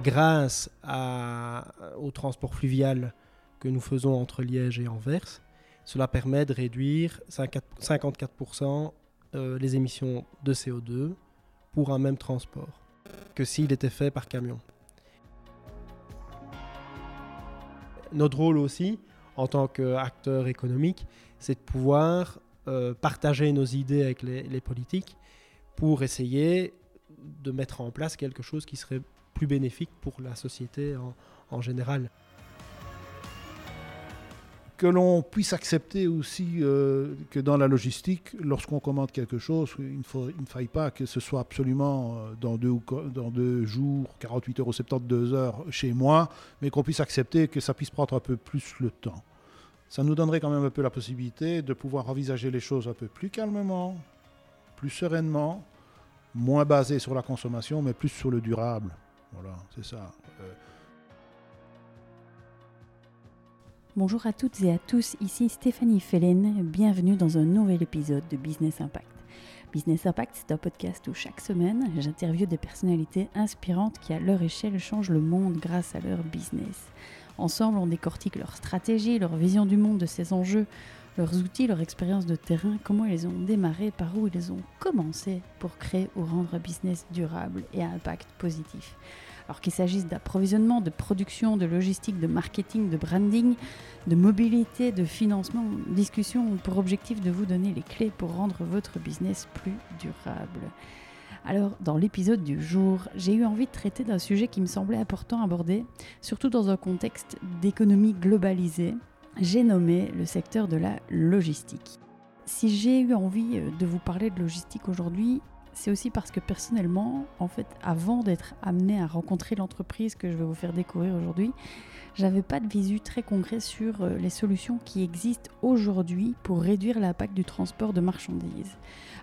Grâce au transport fluvial que nous faisons entre Liège et Anvers, cela permet de réduire 54% euh, les émissions de CO2 pour un même transport que s'il était fait par camion. Notre rôle aussi, en tant qu'acteur économique, c'est de pouvoir euh, partager nos idées avec les, politiques pour essayer de mettre en place quelque chose qui serait plus bénéfique pour la société en général que l'on puisse accepter aussi euh, que dans la logistique, lorsqu'on commande quelque chose, il, ne faille pas que ce soit absolument euh, dans deux, dans deux jours, 48 heures ou 72 heures chez moi, mais qu'on puisse accepter que ça puisse prendre un peu plus le temps. Ça nous donnerait quand même un peu la possibilité de pouvoir envisager les choses un peu plus calmement, plus sereinement, moins basé sur la consommation, mais plus sur le durable. Voilà, c'est ça. Euh, Bonjour à toutes et à tous, ici Stéphanie Fellen, bienvenue dans un nouvel épisode de Business Impact. Business Impact, c'est un podcast où chaque semaine, j'interviewe des personnalités inspirantes qui à leur échelle changent le monde grâce à leur business. Ensemble, on décortique leur stratégie, leur vision du monde de ces enjeux, leurs outils, leur expérience de terrain, comment ils ont démarré, par où ils ont commencé pour créer ou rendre un business durable et à impact positif. Alors qu'il s'agisse d'approvisionnement, de production, de logistique, de marketing, de branding, de mobilité, de financement, discussion pour objectif de vous donner les clés pour rendre votre business plus durable. Alors, dans l'épisode du jour, j'ai eu envie de traiter d'un sujet qui me semblait important à aborder, surtout dans un contexte d'économie globalisée. J'ai nommé le secteur de la logistique. Si j'ai eu envie euh, de vous parler de logistique aujourd'hui, c'est aussi parce que personnellement, en fait, avant d'être amené à rencontrer l'entreprise que je vais vous faire découvrir aujourd'hui, j'avais pas de visu très concret sur euh, les solutions qui existent aujourd'hui pour réduire l'impact du transport de marchandises.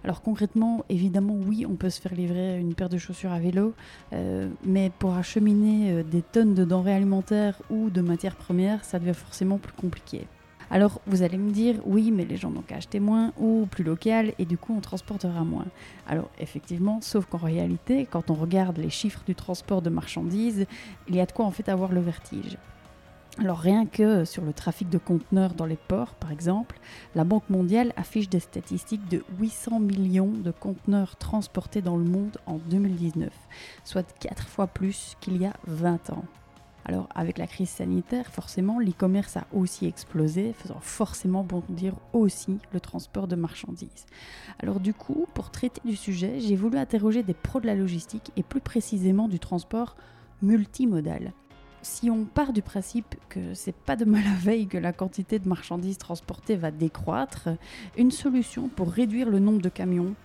Alors concrètement, évidemment, oui, on peut se faire livrer une paire de chaussures à vélo, euh, mais pour acheminer euh, des tonnes de denrées alimentaires ou de matières premières, ça devient forcément plus compliqué. Alors vous allez me dire, oui, mais les gens n'ont qu'à acheter moins ou plus local et du coup on transportera moins. Alors effectivement, sauf qu'en réalité, quand on regarde les chiffres du transport de marchandises, il y a de quoi en fait avoir le vertige. Alors rien que sur le trafic de conteneurs dans les ports, par exemple, la Banque mondiale affiche des statistiques de 800 millions de conteneurs transportés dans le monde en 2019, soit 4 fois plus qu'il y a 20 ans. Alors avec la crise sanitaire, forcément, l'e-commerce a aussi explosé, faisant forcément bondir aussi le transport de marchandises. Alors du coup, pour traiter du sujet, j'ai voulu interroger des pros de la logistique et plus précisément du transport multimodal. Si on part du principe que c'est pas de mal à veille que la quantité de marchandises transportées va décroître, une solution pour réduire le nombre de camions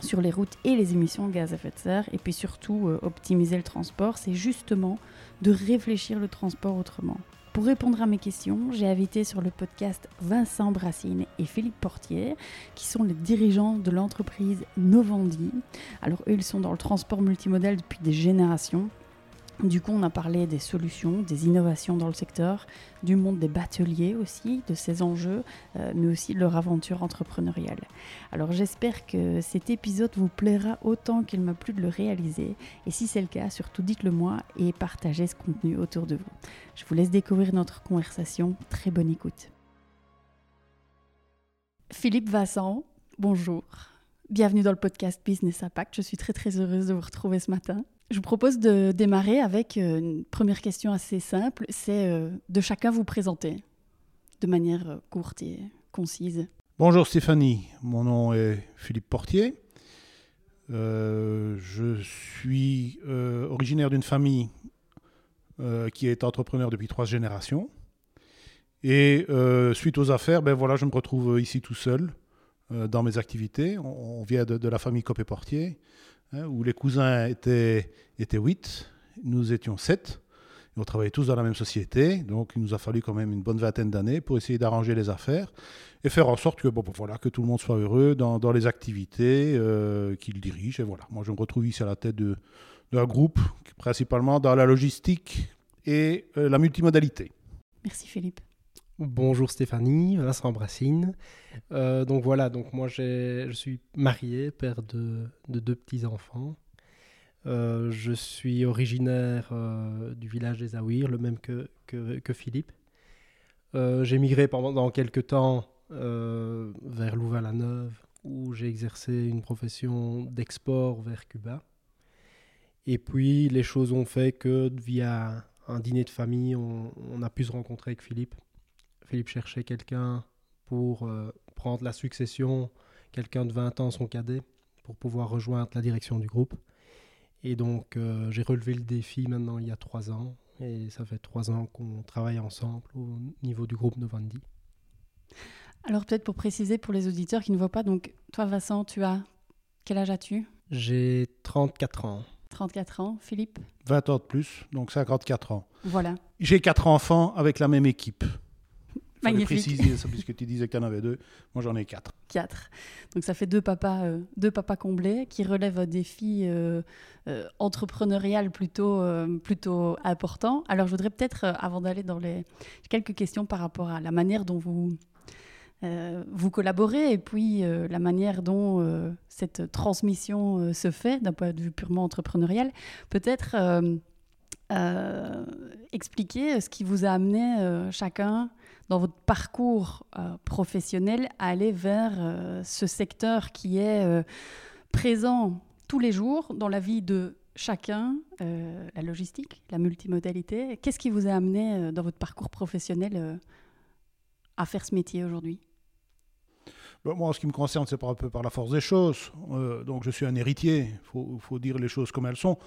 sur les routes et les émissions de gaz à effet de serre, et puis surtout euh, optimiser le transport, c'est justement de réfléchir le transport autrement. Pour répondre à mes questions, j'ai invité sur le podcast Vincent Brassine et Philippe Portier, qui sont les dirigeants de l'entreprise Novandi. Alors eux, ils sont dans le transport multimodal depuis des générations du coup, on a parlé des solutions, des innovations dans le secteur, du monde des bateliers aussi, de ces enjeux, euh, mais aussi de leur aventure entrepreneuriale. Alors j'espère que cet épisode vous plaira autant qu'il m'a plu de le réaliser. Et si c'est le cas, surtout dites-le moi et partagez ce contenu autour de vous. Je vous laisse découvrir notre conversation. Très bonne écoute. Philippe Vincent, bonjour. Bienvenue dans le podcast Business Impact. Je suis très très heureuse de vous retrouver ce matin. Je vous propose de démarrer avec euh, une première question assez simple, c'est euh, de chacun vous présenter de manière euh, courte et concise. Bonjour Stéphanie, mon nom est Philippe Portier. je suis originaire d'une famille qui est entrepreneur depuis trois générations. Et suite aux affaires, ben voilà, je me retrouve ici tout seul dans mes activités. On, vient de, de, la famille Copé-Portier. Hein, où les cousins étaient, étaient 8, nous étions 7. on travaillait tous dans la même société, donc il nous a fallu quand même une bonne vingtaine d'années pour essayer d'arranger les affaires et faire en sorte que, bon, voilà, que tout le monde soit heureux dans, dans les activités euh, qu'il dirige. Et voilà, moi je me retrouve ici à la tête d'un groupe, principalement dans la logistique et euh, la multimodalité. Merci Philippe. Bonjour Stéphanie, Vincent Brassine. Euh, donc voilà, donc moi je suis marié, père de, deux petits-enfants. Euh, je suis originaire euh, du village des Aouirs, le même que, que, Philippe. J'ai migré pendant quelques temps vers Louvain-la-Neuve, où j'ai exercé une profession d'export vers Cuba. Et puis, les choses ont fait que via un dîner de famille, on, on a pu se rencontrer avec Philippe. Philippe cherchait quelqu'un pour euh, prendre la succession, quelqu'un de 20 ans, son cadet, pour pouvoir rejoindre la direction du groupe. Et donc, euh, j'ai relevé le défi maintenant il y a trois ans. Et ça fait trois ans qu'on travaille ensemble au niveau du groupe Novandi. Alors peut-être pour préciser pour les auditeurs qui ne voient pas, donc toi Vincent, tu as quel âge as-tu? J'ai 34 ans. 34 ans. Philippe? 20 ans de plus, donc 54 ans. Voilà. J'ai quatre enfants avec la même équipe. Magnifique. préciser ça puisque tu disais que tu en avais deux. Moi, j'en ai quatre. 4. Donc ça fait deux papas, euh, deux papas comblés qui relèvent un défi euh, euh, entrepreneurial plutôt, euh, plutôt important. Alors je voudrais peut-être, euh, avant d'aller dans les quelques questions par rapport à la manière dont vous, euh, vous collaborez et puis euh, la manière dont euh, cette transmission euh, se fait d'un point de vue purement entrepreneurial, peut-être euh, euh, expliquer ce qui vous a amené euh, chacun dans votre parcours euh, professionnel aller vers euh, ce secteur qui est euh, présent tous les jours dans la vie de chacun, la logistique, la multimodalité. Qu'est-ce qui vous a amené dans votre parcours professionnel à faire ce métier aujourd'hui? Bon, moi, en ce qui me concerne, c'est un peu par la force des choses. Donc, je suis un héritier. Il faut dire les choses comme elles sont.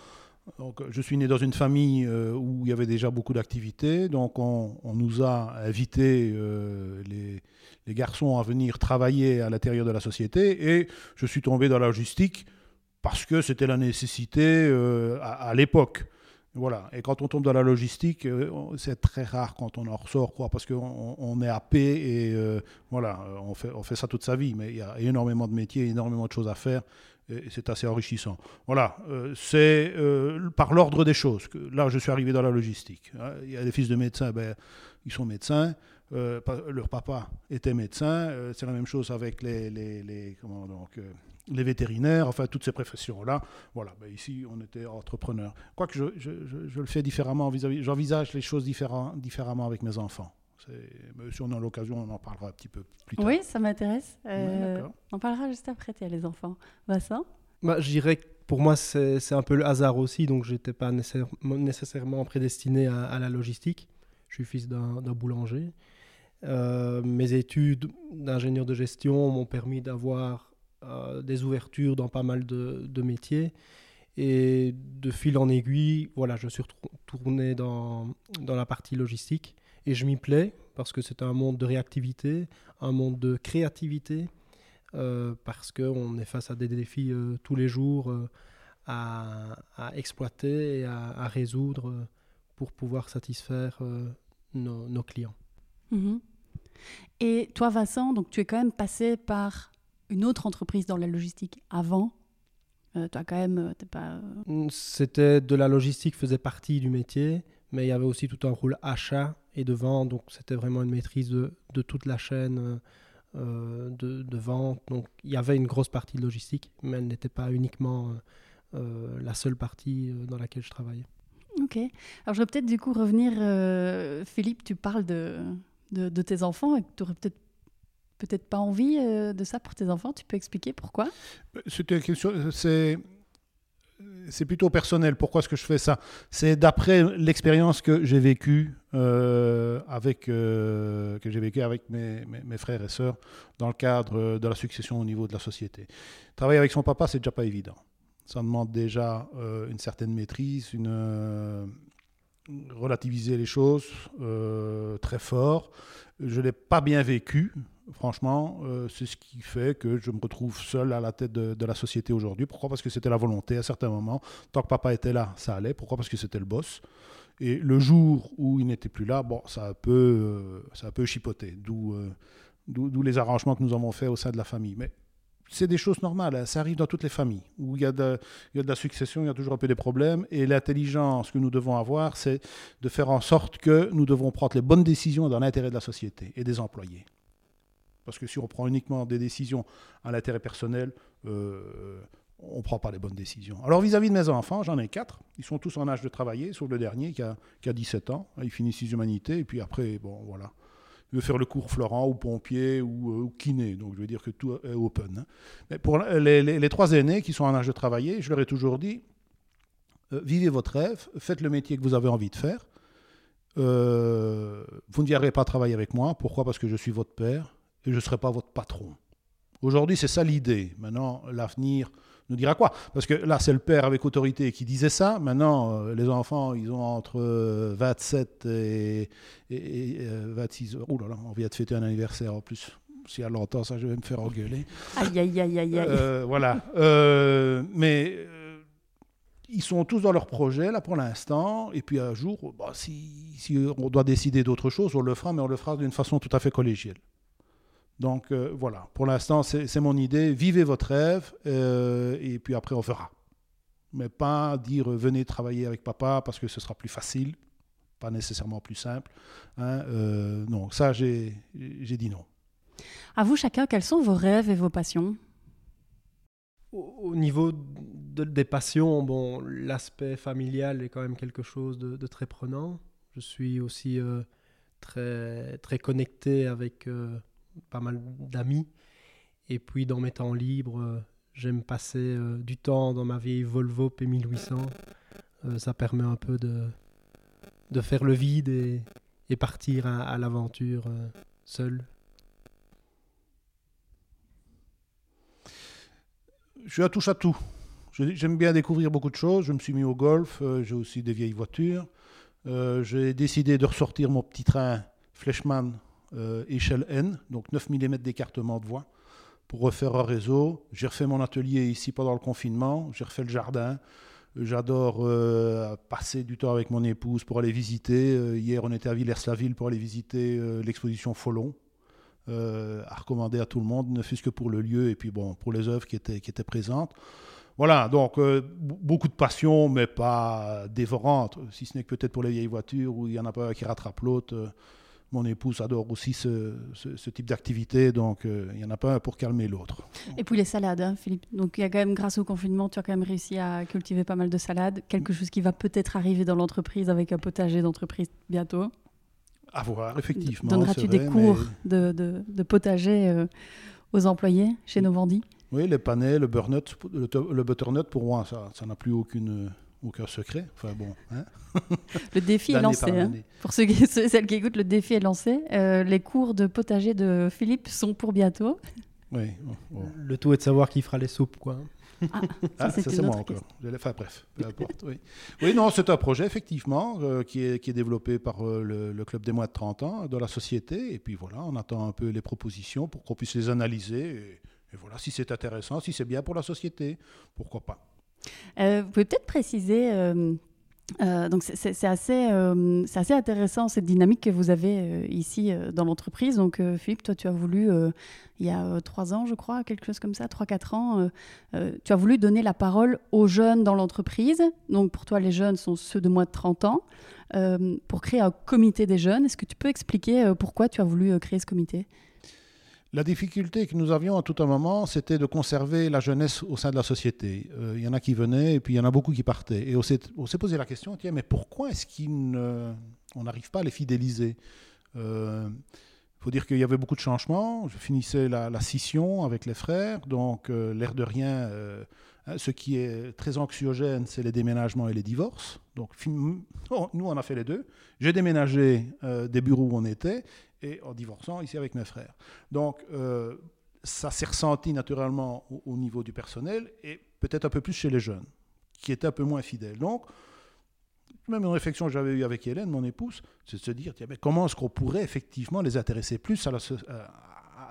Donc, je suis né dans une famille euh, où il y avait déjà beaucoup d'activités. Donc, on, nous a invités, euh, les, garçons, à venir travailler à l'intérieur de la société. Et je suis tombé dans la logistique parce que c'était la nécessité euh, à, l'époque. Voilà. Et quand on tombe dans la logistique, euh, c'est très rare quand on en ressort, quoi, parce qu'on on est happé et euh, voilà, euh, on fait ça toute sa vie. Mais il y a énormément de métiers, énormément de choses à faire. Et c'est assez enrichissant. Voilà, euh, c'est euh, par l'ordre des choses que là je suis arrivé dans la logistique. hein. Il y a des fils de médecins, ben, ils sont médecins. Euh, leur papa était médecin. C'est la même chose avec les, les, comment donc, les vétérinaires, enfin toutes ces professions-là. Voilà, ben, ici on était entrepreneur. Quoique je, je, je, je le fais différemment j'envisage les choses différemment avec mes enfants. Mais si on a l'occasion, on en parlera un petit peu plus tard. Oui, ça m'intéresse. Ouais, Euh, d'accord. on en parlera juste après, tu as les enfants. Vincent Bah, je dirais que pour moi, c'est un peu le hasard aussi, donc je n'étais pas nécessaire- nécessairement prédestiné à, à la logistique. Je suis fils d'un boulanger. Euh, mes études d'ingénieur de gestion m'ont permis d'avoir euh, des ouvertures dans pas mal de, de métiers. Et de fil en aiguille, voilà, je suis retrou- tourné dans, dans la partie logistique. Et je m'y plais parce que c'est un monde de réactivité, un monde de créativité, euh, parce qu'on est face à des défis euh, tous les jours euh, à, à exploiter et à, à résoudre pour pouvoir satisfaire nos, nos clients. Mhm. Et toi, Vincent, donc tu es quand même passé par une autre entreprise dans la logistique avant. As quand même, t'es pas. C'était de la logistique, faisait partie du métier, mais il y avait aussi tout un rôle achat et de vente, donc c'était vraiment une maîtrise de, de toute la chaîne euh, de, de vente. Donc il y avait une grosse partie de logistique, mais elle n'était pas uniquement euh, euh, la seule partie dans laquelle je travaillais. Ok. Alors je vais peut-être du coup revenir. euh, Philippe, tu parles de, de, de tes enfants et tu n'aurais peut-être peut-être pas envie de ça pour tes enfants. Tu peux expliquer pourquoi? C'était une question- C'est c'est plutôt personnel. Pourquoi est-ce que je fais ça? C'est d'après l'expérience que j'ai vécue euh, avec euh, que j'ai avec mes, mes- frères et sœurs dans le cadre de la succession au niveau de la société. Travailler avec son papa, c'est déjà pas évident. Ça demande déjà euh, une certaine maîtrise, une relativiser les choses très fort. Je l'ai pas bien vécu, franchement. euh, c'est ce qui fait que je me retrouve seul à la tête de, la société aujourd'hui. Pourquoi? Parce que c'était la volonté à certains moments. Tant que papa était là, ça allait. Pourquoi? Parce que c'était le boss. Et le jour où il n'était plus là, bon, ça a un peu, euh, ça chipoté. D'où euh, d'où les arrangements que nous avons faits au sein de la famille. Mais c'est des choses normales, hein. ça arrive dans toutes les familles. Où il y, a de, il y a de la succession, il y a toujours un peu des problèmes. Et l'intelligence que nous devons avoir, c'est de faire en sorte que nous devons prendre les bonnes décisions dans l'intérêt de la société et des employés. Parce que si on prend uniquement des décisions à l'intérêt personnel, euh, on ne prend pas les bonnes décisions. Alors vis-à-vis de mes enfants, j'en ai quatre. Ils sont tous en âge de travailler, sauf le dernier qui a, qui a 17 ans. Il finit ses humanités, et puis après, bon, voilà. Il veut faire le cours Florent ou pompier ou, euh, kiné. Donc je veux dire que tout est open. hein. Mais pour les, trois aînés qui sont en âge de travailler, je leur ai toujours dit, euh, vivez votre rêve, faites le métier que vous avez envie de faire. Vous ne viendrez pas travailler avec moi. Pourquoi? Parce que je suis votre père et je ne serai pas votre patron. Aujourd'hui, c'est ça l'idée. Maintenant, l'avenir nous dira quoi? Parce que là, c'est le père avec autorité qui disait ça. Maintenant, euh, les enfants, ils ont entre euh, 27 et, et- et, euh, 26 ans. Ouh là là, on vient de fêter un anniversaire en plus. Si elle l'entend, ça, je vais me faire engueuler. Aïe, aïe, aïe, aïe, aïe. Euh, voilà. Euh, mais euh, ils sont tous dans leur projet, là, pour l'instant. Et puis un jour, bah, si, si on doit décider d'autre chose, on le fera, mais on le fera d'une façon tout à fait collégiale. Donc euh, voilà, pour l'instant, c'est mon idée. Vivez votre rêve, euh, et puis après, on verra. Mais pas dire euh, venez travailler avec papa parce que ce sera plus facile, pas nécessairement plus simple. hein. Euh, non, ça, j'ai j'ai dit non. À vous chacun, quels sont vos rêves et vos passions? Au, au niveau de- des passions, bon, l'aspect familial est quand même quelque chose de, de très prenant. Je suis aussi euh, très, très connecté avec euh, pas mal d'amis. Et puis dans mes temps libres, euh, j'aime passer euh, du temps dans ma vieille Volvo P1800. Euh, ça permet un peu de, de faire le vide et, et partir à, l'aventure seul. je suis à touche à tout. J'aime bien découvrir beaucoup de choses. Je me suis mis au golf. j'ai aussi des vieilles voitures. J'ai décidé de ressortir mon petit train Fleshman euh, échelle N, donc 9 mm d'écartement de voie, pour refaire un réseau. J'ai refait mon atelier ici pendant le confinement. J'ai refait le jardin. J'adore euh, passer du temps avec mon épouse pour aller visiter. Euh, hier, on était à Villers-la-Ville pour aller visiter euh, l'exposition Folon euh, à recommander à tout le monde, ne fût-ce que pour le lieu et puis bon, pour les œuvres qui étaient, présentes. Voilà, donc euh, beaucoup de passion, mais pas dévorante, si ce n'est que peut-être pour les vieilles voitures où il y en a pas qui rattrape l'autre. Euh, Mon épouse adore aussi ce, ce- ce type d'activité, donc euh, il n'y en a pas un pour calmer l'autre. Et puis les salades, hein, Philippe. Donc il y a quand même, grâce au confinement, tu as quand même réussi à cultiver pas mal de salades. Quelque chose qui va peut-être arriver dans l'entreprise avec un potager d'entreprise bientôt. À voir, effectivement. Donneras-tu des cours mais- de, de- de potager euh, aux employés chez Novandi Oui, les panais, le, butternut, le, butternut, pour moi, ça n'a plus aucune, aucun secret. Enfin bon, hein, Le défi est lancé. hein. Pour ceux qui, ceux- celles qui écoutent, le défi est lancé. Euh, les cours de potager de Philippe sont pour bientôt. Oui, bon, bon. Le tout est de savoir qui fera les soupes, quoi. Ah, c'est ça une c'est moi encore. Enfin bref, peu importe. Oui, oui non, c'est un projet effectivement euh, qui, est, qui est développé par euh, le, le club des moins de 30 ans de la société. Et puis voilà, on attend un peu les propositions pour qu'on puisse les analyser. Et, et voilà, si c'est intéressant, si c'est bien pour la société, pourquoi pas. Euh, vous pouvez peut-être préciser. euh, euh, donc c'est- assez, assez intéressant cette dynamique que vous avez ici dans l'entreprise. Donc Philippe, toi tu as voulu, il y a trois ans je crois, quelque chose comme ça, trois, quatre ans, tu as voulu donner la parole aux jeunes dans l'entreprise. Donc pour toi les jeunes sont ceux de moins de 30 ans. pour créer un comité des jeunes, est-ce que tu peux expliquer pourquoi tu as voulu créer ce comité? La difficulté que nous avions à tout un moment, c'était de conserver la jeunesse au sein de la société. Euh, Il y en a qui venaient et puis il y en a beaucoup qui partaient. Et on s'est posé la question, tiens, mais pourquoi est-ce qu'on n'arrive pas à les fidéliser? Il faut dire qu'il y avait beaucoup de changements. Je finissais la, scission avec les frères, donc euh, l'air de rien, euh, hein, ce qui est très anxiogène, c'est les déménagements et les divorces. Donc oh, nous, on a fait les deux. J'ai déménagé euh, des bureaux où on était et en divorçant ici avec mes frères. Donc, euh, ça s'est ressenti naturellement au, au niveau du personnel et peut-être un peu plus chez les jeunes, qui étaient un peu moins fidèles. Donc, même une réflexion que j'avais eue avec Hélène, mon épouse, c'est de se dire, tiens, mais comment est-ce qu'on pourrait effectivement les intéresser plus à la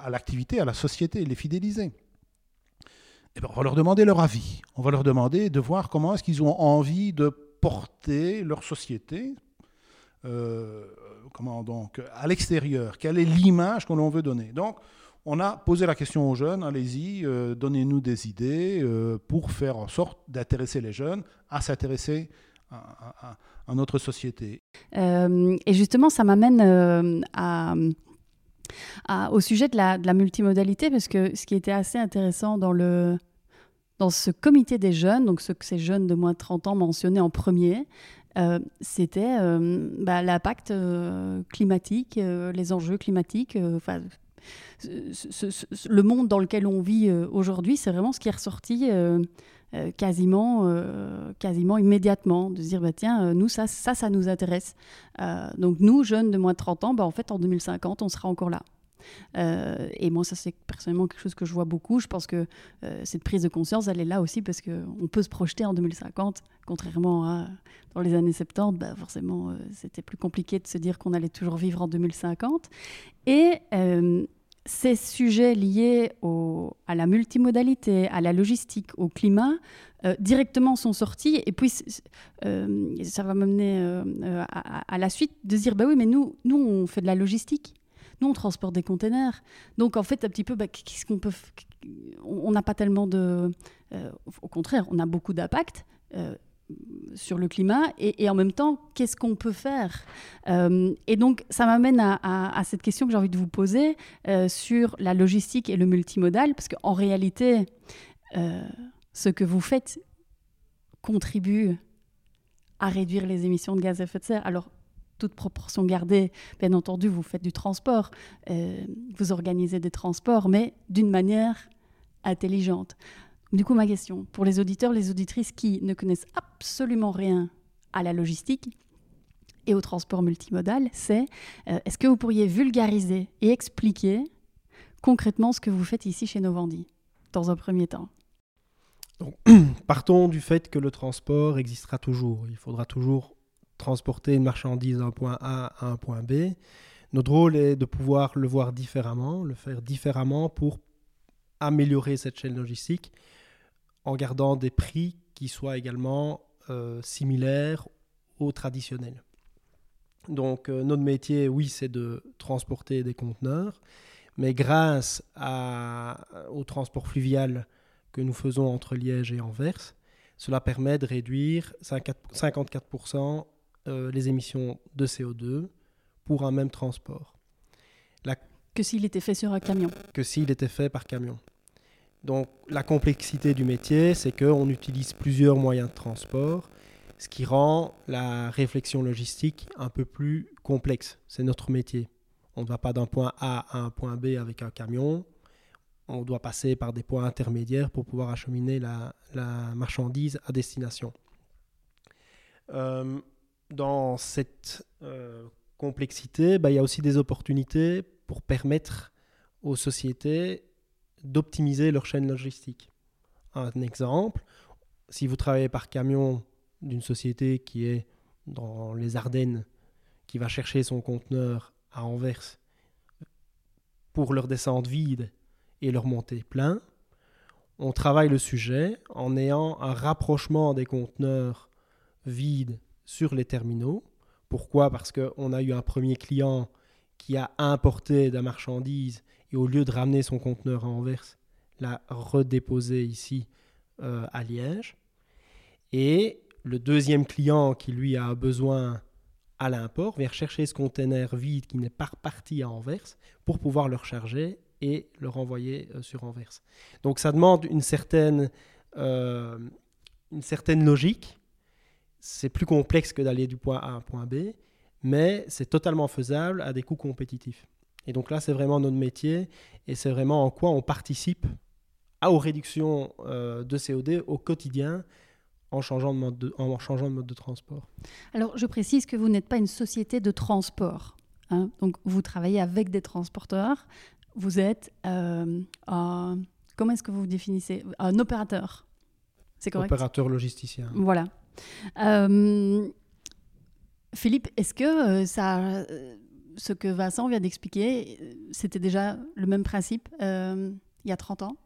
à- l'activité, à la société, les fidéliser? Eh ben, On va leur demander leur avis. On va leur demander de voir comment est-ce qu'ils ont envie de porter leur société, euh, comment donc à l'extérieur Quelle est l'image que l'on veut donner Donc, on a posé la question aux jeunes allez-y, euh, donnez-nous des idées euh, pour faire en sorte d'intéresser les jeunes à s'intéresser à, notre société. Euh, et justement, ça m'amène au sujet de la, multimodalité, parce que ce qui était assez intéressant dans le, dans ce comité des jeunes, donc ceux que ces jeunes de moins de 30 ans mentionnaient en premier, euh, c'était euh, bah, l'impact euh, climatique, les enjeux climatiques. Le monde dans lequel on vit aujourd'hui, c'est vraiment ce qui est ressorti quasiment, quasiment immédiatement, de se dire, bah, tiens, nous, ça, ça, ça nous intéresse. donc nous, jeunes de moins de 30 ans, bah, en fait, en 2050, on sera encore là. Euh, et moi, ça, c'est personnellement quelque chose que je vois beaucoup. Je pense que euh, cette prise de conscience, elle est là aussi parce qu'on peut se projeter en 2050, contrairement à dans les années 70, bah, forcément, euh, c'était plus compliqué de se dire qu'on allait toujours vivre en 2050. Et ces sujets liés à la multimodalité, à la logistique, au climat, directement sont sortis. Et puis, ça va m'amener à, à, la suite de dire, bah oui, mais nous, nous, on fait de la logistique. Nous, on transporte des containers. Donc, en fait, un petit peu, bah, qu'est-ce qu'on peut. On n'a pas tellement de. Euh, au contraire, on a beaucoup d'impact. Euh, sur le climat et, en même temps, qu'est-ce qu'on peut faire? Euh, Et donc, ça m'amène à, cette question que j'ai envie de vous poser sur la logistique et le multimodal, parce qu'en réalité, ce que vous faites contribue à réduire les émissions de gaz à effet de serre. Alors, toute proportion gardée, bien entendu, vous faites du transport, euh, vous organisez des transports, mais d'une manière intelligente. Du coup, ma question, pour les auditeurs, les auditrices qui ne connaissent absolument rien à la logistique et au transport multimodal, c'est euh, est-ce que vous pourriez vulgariser et expliquer concrètement ce que vous faites ici chez Novandi, dans un premier temps? Partons du fait que le transport existera toujours. Il faudra toujours transporter une marchandise d'un point A à un point B. Notre rôle est de pouvoir le voir différemment, le faire différemment pour améliorer cette chaîne logistique en gardant des prix qui soient également euh, similaires aux traditionnels. Donc euh, notre métier, oui, c'est de transporter des conteneurs, mais grâce au transport fluvial que nous faisons entre Liège et Anvers, cela permet de réduire 54% euh, les émissions de CO2 pour un même transport. Que s'il était fait sur un camion. Que s'il était fait par camion. Donc la complexité du métier, c'est qu'on utilise plusieurs moyens de transport, ce qui rend la réflexion logistique un peu plus complexe. C'est notre métier. On ne va pas d'un point A à un point B avec un camion. On doit passer par des points intermédiaires pour pouvoir acheminer la, marchandise à destination. Euh, dans cette euh, complexité, bah, il y a aussi des opportunités pour permettre aux sociétés d'optimiser leur chaîne logistique. Un exemple, si vous travaillez par camion d'une société qui est dans les Ardennes, qui va chercher son conteneur à Anvers pour leur descendre vide et leur monter plein, on travaille le sujet en ayant un rapprochement des conteneurs vides sur les terminaux. Pourquoi? Parce qu'on a eu un premier client qui a importé de la marchandise et au lieu de ramener son conteneur à Anvers, l'a redéposé ici euh, à Liège. Et le deuxième client qui lui a besoin à l'import vient chercher ce conteneur vide qui n'est pas reparti à Anvers pour pouvoir le recharger et le renvoyer euh, sur Anvers. Donc ça demande une certaine, euh, une certaine logique c'est plus complexe que d'aller du point A à un point B, mais c'est totalement faisable à des coûts compétitifs. Et donc là, c'est vraiment notre métier et c'est vraiment en quoi on participe à, aux réductions euh, de CO2 au quotidien en changeant de, mode de, en changeant de mode de transport. Alors, je précise que vous n'êtes pas une société de transport. Hein. donc, vous travaillez avec des transporteurs. Vous êtes euh, un, comment est-ce que vous vous définissez? Un opérateur. C'est correct? Opérateur logisticien. Voilà. Euh, Philippe, est-ce que euh, ça, ce que Vincent vient d'expliquer, c'était déjà le même principe euh, il y a 30 ans?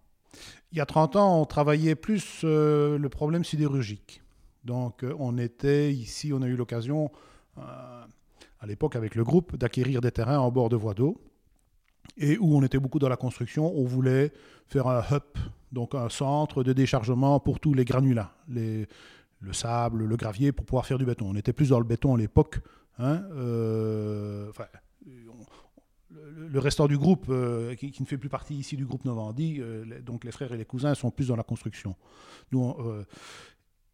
Il y a 30 ans, on travaillait plus le problème sidérurgique. Donc, on était ici, on a eu l'occasion, à l'époque avec le groupe, d'acquérir des terrains en bord de voie d'eau et où on était beaucoup dans la construction. On voulait faire un hub, donc un centre de déchargement pour tous les granulats, le sable, le gravier pour pouvoir faire du béton. On était plus dans le béton à l'époque. Hein, euh, le, restant du groupe, qui, ne fait plus partie ici du groupe Novandi, donc les frères et les cousins sont plus dans la construction. Nous,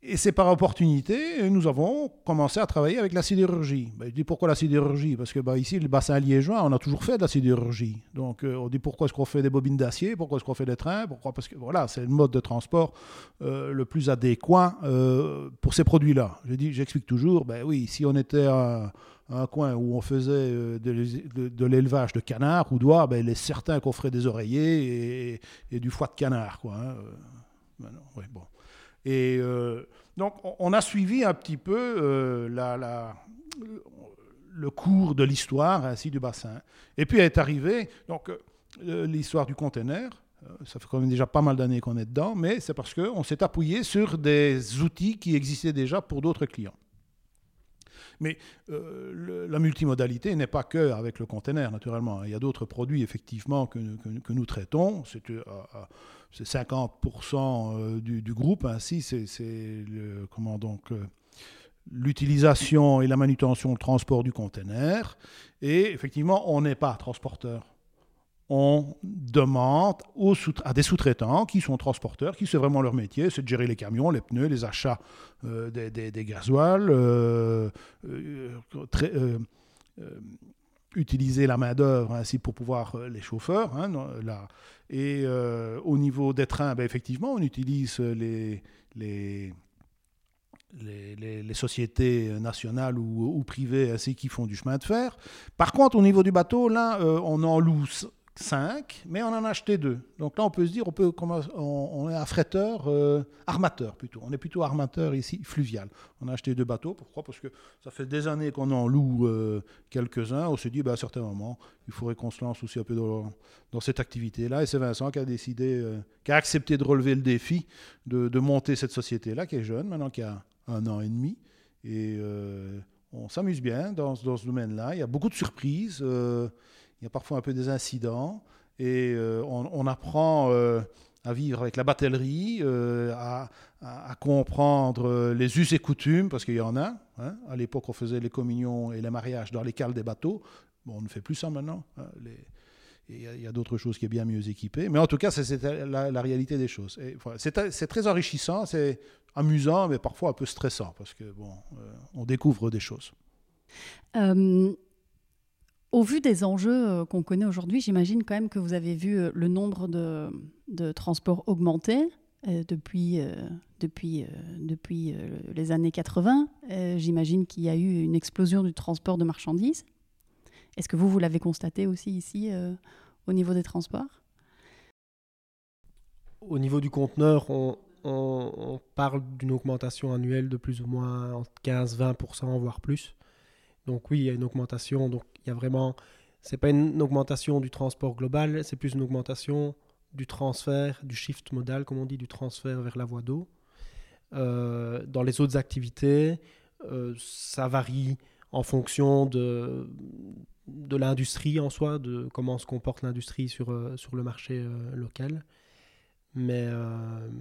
et c'est par opportunité, nous avons commencé à travailler avec la sidérurgie. Ben, je dis pourquoi la sidérurgie? Parce que ben, ici, le bassin liégeois, on a toujours fait de la sidérurgie. Donc euh, on dit pourquoi est-ce qu'on fait des bobines d'acier? Pourquoi est-ce qu'on fait des trains? Pourquoi? Parce que voilà, c'est le mode de transport euh, le plus adéquat euh, pour ces produits-là. J'explique toujours, ben oui, si on était à, un coin où on faisait de, l'élevage de canards ou d'oies, ben, il est certain qu'on ferait des oreillers et, du foie de canard. Quoi, hein. ben bon. Et euh, donc, on a suivi un petit peu euh, le cours de l'histoire ainsi du bassin. Et puis est arrivé donc euh, l'histoire du conteneur. Ça fait quand même déjà pas mal d'années qu'on est dedans, mais c'est parce qu'on s'est appuyé sur des outils qui existaient déjà pour d'autres clients. Mais la multimodalité n'est pas que avec le conteneur, naturellement. Il y a d'autres produits, effectivement, que, que, nous traitons. C'est c'est 50% euh, du, groupe. Ainsi, c'est comment donc euh, l'utilisation et la manutention, le transport du conteneur. Et effectivement, on n'est pas transporteur. On demande à des sous-traitants qui sont transporteurs, qui c'est vraiment leur métier, c'est de gérer les camions, les pneus, les achats euh, des, des, gasoils, utiliser la main-d'œuvre ainsi pour pouvoir les chauffeurs. Hein, et euh, au niveau des trains, ben, effectivement, on utilise les, les, les, sociétés nationales ou, privées ainsi qui font du chemin de fer. Par contre, au niveau du bateau, là, euh, on en loue 5, mais on en a acheté deux. Donc là, on peut se dire, on, peut, on, est affréteur, euh, armateur plutôt. On est plutôt armateur ici, fluvial. On a acheté deux bateaux. Pourquoi? Parce que ça fait des années qu'on en loue euh, quelques-uns. On s'est dit, ben, à un certain moment, il faudrait qu'on se lance aussi un peu dans, dans cette activité-là. Et c'est Vincent qui a décidé, euh, qui a accepté de relever le défi de, de monter cette société-là, qui est jeune, maintenant qui a un an et demi. Et on s'amuse bien dans, dans ce domaine-là. Il y a beaucoup de surprises il y a parfois un peu des incidents, et euh, on, apprend euh, à vivre avec la batellerie, euh, à, comprendre les us et coutumes, parce qu'il y en a. Hein. À l'époque, on faisait les communions et les mariages dans les cales des bateaux. Bon, on ne fait plus ça maintenant. Hein. Il y a, d'autres choses qui est bien mieux équipées. Mais en tout cas, c'est la, réalité des choses. c'est très enrichissant, c'est amusant, mais parfois un peu stressant, parce que bon, on découvre des choses. Au vu des enjeux euh, qu'on connaît aujourd'hui, j'imagine quand même que vous avez vu euh, le nombre de, transports augmenter euh, depuis, depuis, depuis les années 80. j'imagine qu'il y a eu une explosion du transport de marchandises. Est-ce que vous, vous l'avez constaté aussi ici au niveau des transports? Au niveau du conteneur, on, parle d'une augmentation annuelle de plus ou moins 15-20%, voire plus. Donc oui, il y a une augmentation. Donc il y a vraiment, c'est pas une augmentation du transport global, c'est plus une augmentation du transfert, du shift modal, comme on dit, du transfert vers la voie d'eau. Euh, dans les autres activités, euh, ça varie en fonction de, de l'industrie en soi, de comment se comporte l'industrie sur, euh, sur le marché local. Mais,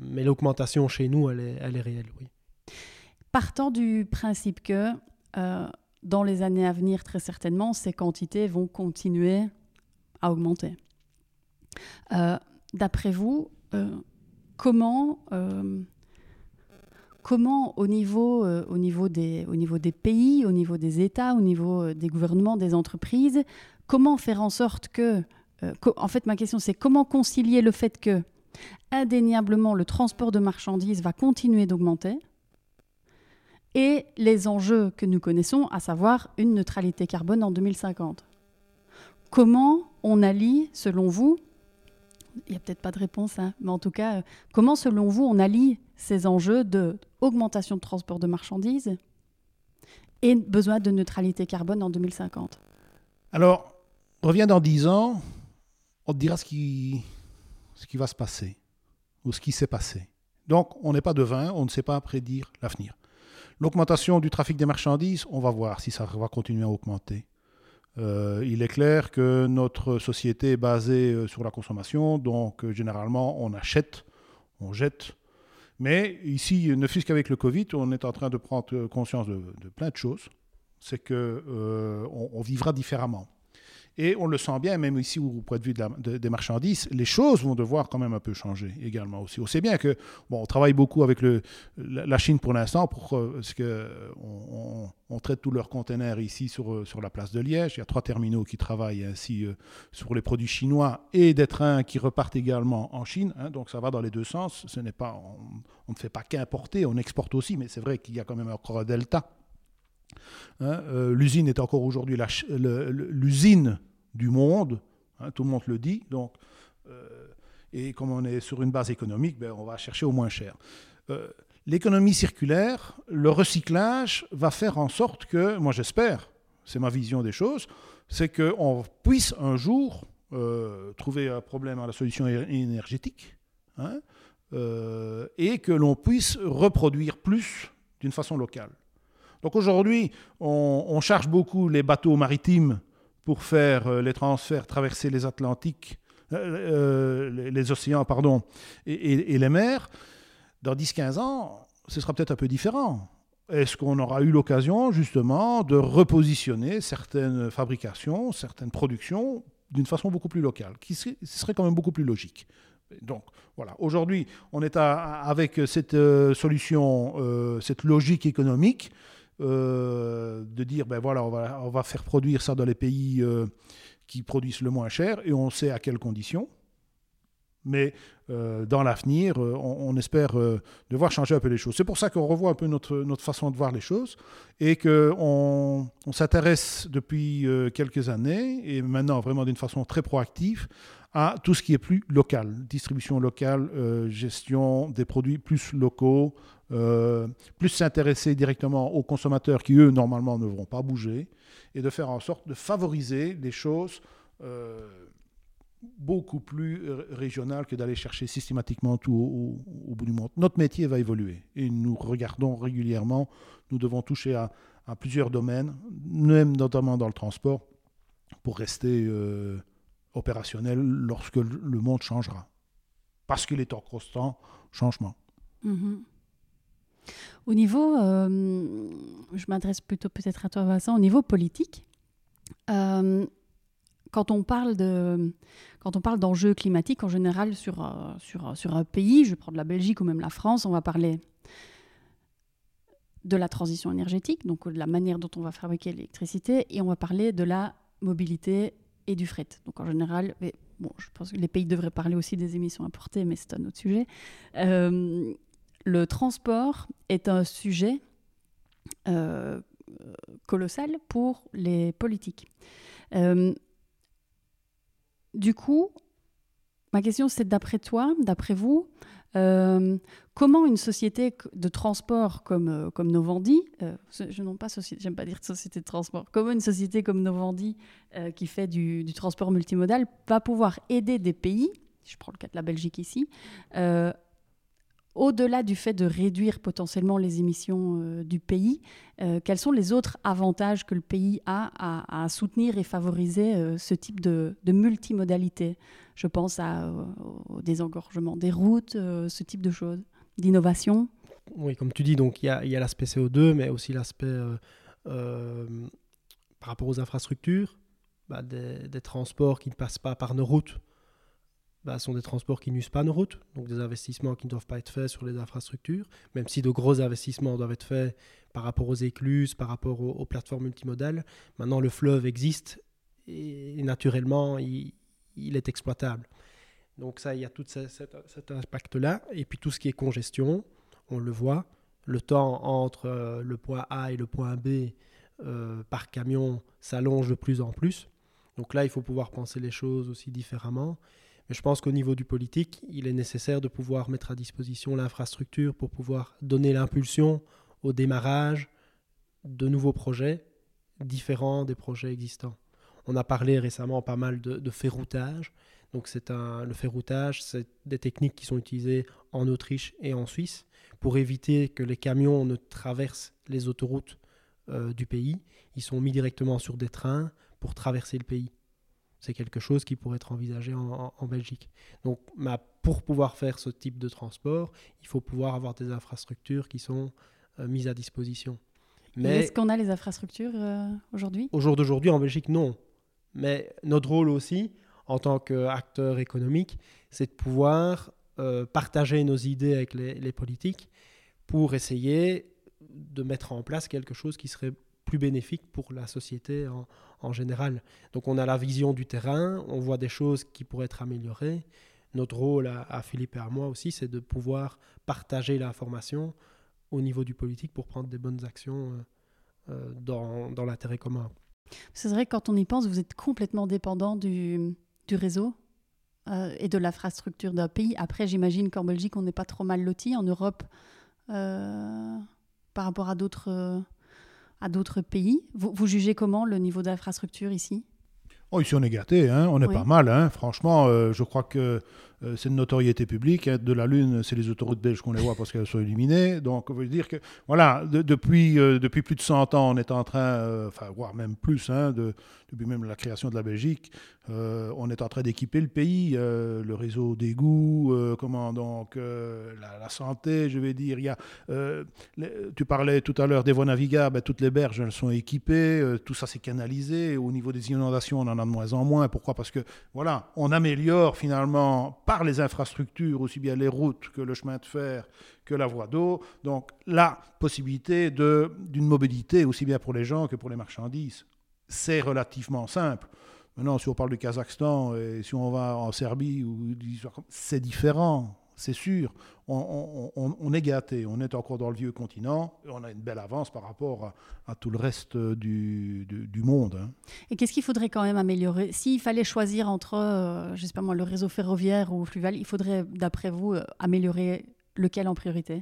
mais l'augmentation chez nous, elle est, elle est réelle, oui. Partant du principe que dans les années à venir, très certainement, ces quantités vont continuer à augmenter. Euh, d'après vous, euh, comment, euh, au niveau des pays, au niveau des États, au niveau des gouvernements, des entreprises, comment faire en sorte que... en fait, ma question, c'est comment concilier le fait que, indéniablement, le transport de marchandises va continuer d'augmenter et les enjeux que nous connaissons, à savoir une neutralité carbone en 2050. Comment on allie, selon vous, il n'y a peut-être pas de réponse, hein, mais en tout cas, comment, selon vous, on allie ces enjeux de augmentation de transport de marchandises et besoin de neutralité carbone en 2050 Alors, reviens dans 10 ans, on te dira ce qui va se passer ou ce qui s'est passé. Donc, on n'est pas devin, on ne sait pas prédire l'avenir. L'augmentation du trafic des marchandises, on va voir si ça va continuer à augmenter. Euh, il est clair que notre société est basée euh, sur la consommation, donc euh, généralement on achète, on jette. Mais ici, ne fût-ce qu'avec le Covid, on est en train de prendre conscience de, plein de choses. C'est qu'on on vivra différemment. Et on le sent bien, même ici au point de vue des marchandises, les choses vont devoir quand même un peu changer également aussi. On sait bien que, bon, on travaille beaucoup avec la Chine pour l'instant, parce que on, on, traite tous leurs containers ici sur, sur la place de Liège. Il y a trois terminaux qui travaillent ainsi euh, sur les produits chinois et des trains qui repartent également en Chine. Hein. donc ça va dans les deux sens. Ce n'est pas, on, ne fait pas qu'importer, on exporte aussi, mais c'est vrai qu'il y a quand même encore un delta. Hein. l'usine est encore aujourd'hui l'usine du monde, hein, tout le monde le dit. Donc, euh, et comme on est sur une base économique, ben, on va chercher au moins cher. Euh, l'économie circulaire, le recyclage va faire en sorte que, moi j'espère, c'est ma vision des choses, c'est qu'on puisse un jour euh, trouver un problème à la solution énergétique hein, et que l'on puisse reproduire plus d'une façon locale. Donc aujourd'hui, on, charge beaucoup les bateaux maritimes pour faire euh, les transferts, traverser les Atlantiques, euh, euh, les, océans, pardon, et, les mers, dans 10-15 ans, ce sera peut-être un peu différent. Est-ce qu'on aura eu l'occasion justement de repositionner certaines fabrications, certaines productions d'une façon beaucoup plus locale, qui serait quand même beaucoup plus logique. Donc voilà, aujourd'hui, on est avec cette solution, cette logique économique euh, de dire, ben voilà, on va, on va faire produire ça dans les pays euh, qui produisent le moins cher, et on sait à quelles conditions. Mais euh, dans l'avenir, on, espère devoir changer un peu les choses. C'est pour ça qu'on revoit un peu notre, notre façon de voir les choses et qu'on on, s'intéresse depuis quelques années, et maintenant vraiment d'une façon très proactive, à tout ce qui est plus local, distribution locale, gestion des produits plus locaux, euh, plus s'intéresser directement aux consommateurs qui, eux, normalement, ne vont pas bouger, et de faire en sorte de favoriser des choses euh, beaucoup plus régionales que d'aller chercher systématiquement tout au, bout du monde. Notre métier va évoluer, et nous regardons régulièrement, nous devons toucher à, plusieurs domaines, même notamment dans le transport, pour rester euh, opérationnel lorsque le monde changera. Parce qu'il est en constant changement. Au niveau, euh, je m'adresse plutôt peut-être à toi Vincent, au niveau politique, euh, quand on parle de, d'enjeux climatiques en général sur, euh, sur, sur un pays, je vais prendre la Belgique ou même la France, on va parler de la transition énergétique, donc de la manière dont on va fabriquer l'électricité, et on va parler de la mobilité et du fret. Donc en général, bon, je pense que les pays devraient parler aussi des émissions importées, mais c'est un autre sujet le transport est un sujet euh, colossal pour les politiques. Euh, du coup, ma question c'est d'après toi, d'après vous, euh, comment une société de transport comme, comme Novandi, je n'aime pas dire société de transport, comment une société comme Novandi qui fait du, transport multimodal va pouvoir aider des pays, je prends le cas de la Belgique ici, au-delà du fait de réduire potentiellement les émissions euh, du pays, euh, quels sont les autres avantages que le pays a à, soutenir et favoriser euh, ce type de, multimodalité? Je pense à, au désengorgement des routes, ce type de choses, d'innovation. Oui, comme tu dis, donc il y a, l'aspect CO2, mais aussi l'aspect par rapport aux infrastructures, bah, des, des, transports qui ne passent pas par nos routes bah, sont des transports qui n'usent pas nos routes, donc des investissements qui ne doivent pas être faits sur les infrastructures, même si de gros investissements doivent être faits par rapport aux écluses, par rapport aux, plateformes multimodales. Maintenant, le fleuve existe et, naturellement, il, est exploitable. Donc ça, il y a tout cet, impact-là. Et puis tout ce qui est congestion, on le voit, le temps entre euh, le point A et le point B euh, par camion s'allonge de plus en plus. Donc là, il faut pouvoir penser les choses aussi différemment. Mais je pense qu'au niveau du politique, il est nécessaire de pouvoir mettre à disposition l'infrastructure pour pouvoir donner l'impulsion au démarrage de nouveaux projets différents des projets existants. On a parlé récemment pas mal de, ferroutage. Donc c'est un, le ferroutage, c'est des techniques qui sont utilisées en Autriche et en Suisse pour éviter que les camions ne traversent les autoroutes euh, du pays. Ils sont mis directement sur des trains pour traverser le pays c'est quelque chose qui pourrait être envisagé en, Belgique. Donc, pour pouvoir faire ce type de transport, il faut pouvoir avoir des infrastructures qui sont euh, mises à disposition. Mais est-ce qu'on a les infrastructures euh, aujourd'hui? Au jour d'aujourd'hui, en Belgique, non. Mais notre rôle aussi, en tant qu'acteur économique, c'est de pouvoir euh, partager nos idées avec les, politiques pour essayer de mettre en place quelque chose qui serait plus bénéfique pour la société en, général. Donc on a la vision du terrain, on voit des choses qui pourraient être améliorées. Notre rôle à, Philippe et à moi aussi, c'est de pouvoir partager l'information au niveau du politique pour prendre des bonnes actions euh, euh, dans, dans l'intérêt commun. C'est vrai que quand on y pense, vous êtes complètement dépendant du, du réseau euh, et de l'infrastructure d'un pays. Après, j'imagine qu'en Belgique, on n'est pas trop mal loti. En Europe, par rapport à d'autres à d'autres pays. Vous, vous, jugez comment le niveau d'infrastructure ici? Oh, Ici, on est gâté, hein. on est pas mal. Hein. Franchement, euh, je crois que euh, c'est une notoriété publique. Hein. De la Lune, c'est les autoroutes belges qu'on les voit parce qu'elles sont illuminées. Donc, on veut dire que, voilà, depuis, euh, depuis plus de 100 ans, on est en train, euh, enfin, voire même plus, hein, de, depuis même la création de la Belgique, on est en train d'équiper le pays, le réseau d'égouts, comment donc, la, santé, je vais dire. Y a, tu parlais tout à l'heure des voies navigables, ben, toutes les berges, elles sont équipées, tout ça c'est canalisé. Au niveau des inondations, on en a de moins en moins. Pourquoi? Parce que, voilà, on améliore finalement par les infrastructures, aussi bien les routes que le chemin de fer, que la voie d'eau. Donc la possibilité d'une mobilité aussi bien pour les gens que pour les marchandises. C'est relativement simple. Maintenant, si on parle du Kazakhstan et si on va en Serbie, c'est différent c'est sûr, on, est gâté, on est encore dans le vieux continent, et on a une belle avance par rapport à, tout le reste du, monde. Hein. Et qu'est-ce qu'il faudrait quand même améliorer? S'il fallait choisir entre, euh, pas moi, le réseau ferroviaire ou fluvial, il faudrait, d'après vous, euh, améliorer lequel en priorité?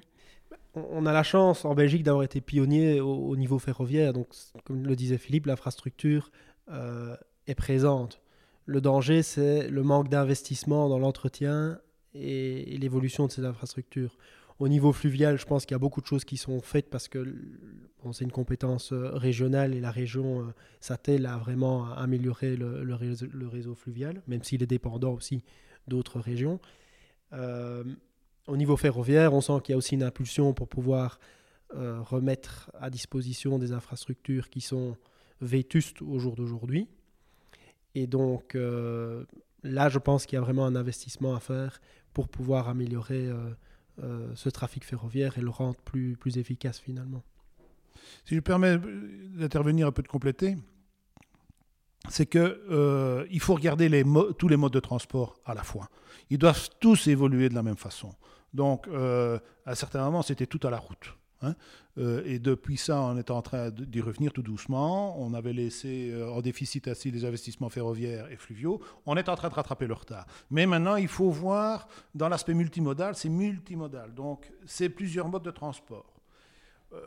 On a la chance en Belgique d'avoir été pionnier au, niveau ferroviaire. Donc, comme le disait Philippe, l'infrastructure euh, est présente. Le danger, c'est le manque d'investissement dans l'entretien et, l'évolution de ces infrastructures. Au niveau fluvial, je pense qu'il y a beaucoup de choses qui sont faites parce que c'est une compétence euh, régionale et la région euh, s'attelle à vraiment améliorer le, réseau, fluvial, même s'il est dépendant aussi d'autres régions. Euh, au niveau ferroviaire, on sent qu'il y a aussi une impulsion pour pouvoir remettre à disposition des infrastructures qui sont vétustes au jour d'aujourd'hui. Et donc là, je pense qu'il y a vraiment un investissement à faire pour pouvoir améliorer euh, euh, ce trafic ferroviaire et le rendre plus, plus efficace finalement. Si je permets d'intervenir un peu de compléter, c'est qu'il euh, faut regarder tous les modes de transport à la fois. Ils doivent tous évoluer de la même façon. Donc, à un certain moment, c'était tout à la route. Hein. Euh, et depuis ça, on est en train d'y revenir tout doucement. On avait laissé euh, en déficit assis les investissements ferroviaires et fluviaux. On est en train de rattraper le retard. Mais maintenant, il faut voir dans l'aspect multimodal, c'est multimodal. Donc, c'est plusieurs modes de transport. Euh,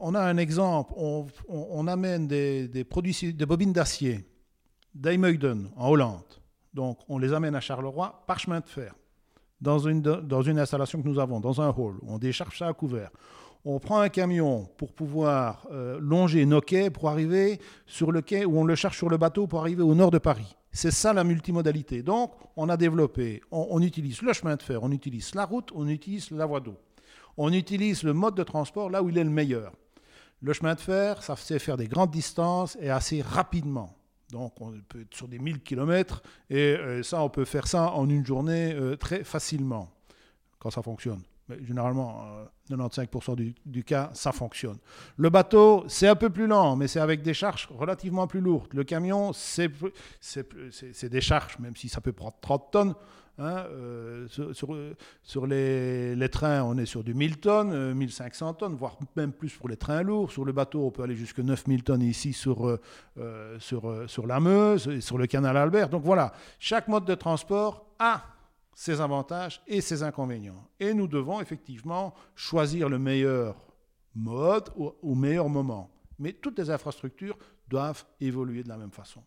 on, a un exemple. On, amène des, bobines d'acier d'Eymuiden en Hollande. Donc, on les amène à Charleroi par chemin de fer. Dans une, dans une installation que nous avons, dans un hall. On décharge ça à couvert on prend un camion pour pouvoir euh, longer nos quais pour arriver sur le quai ou on le cherche sur le bateau pour arriver au nord de Paris. C'est ça la multimodalité. Donc, on a développé, on, utilise le chemin de fer, on utilise la route, on utilise la voie d'eau. On utilise le mode de transport là où il est le meilleur. Le chemin de fer, ça sait faire des grandes distances et assez rapidement. Donc, on peut être sur des 1000 km et euh, ça, on peut faire ça en une journée euh, très facilement quand ça fonctionne. Mais généralement, 95% euh, du, cas, ça fonctionne. Le bateau, c'est un peu plus lent, mais c'est avec des charges relativement plus lourdes. Le camion, c'est des charges, même si ça peut prendre 30 tonnes. Hein, euh, sur, les, trains, on est sur du 1000 tonnes, 1500 euh, tonnes, voire même plus pour les trains lourds. Sur le bateau, on peut aller jusqu'à 9000 tonnes ici sur, sur, sur la Meuse sur le canal Albert. Donc voilà, chaque mode de transport a ses avantages et ses inconvénients. Et nous devons effectivement choisir le meilleur mode au, meilleur moment. Mais toutes les infrastructures doivent évoluer de la même façon.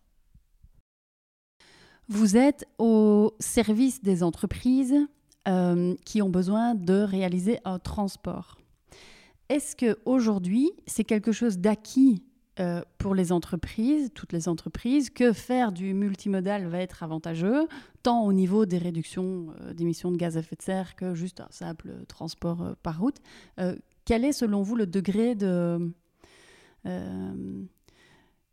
Vous êtes au service des entreprises euh, qui ont besoin de réaliser un transport. Est-ce que aujourd'hui c'est quelque chose d'acquis euh, pour les entreprises, toutes les entreprises, que faire du multimodal va être avantageux, tant au niveau des réductions euh, d'émissions de gaz à effet de serre que juste un simple transport euh, par route. quel est selon vous le degré de,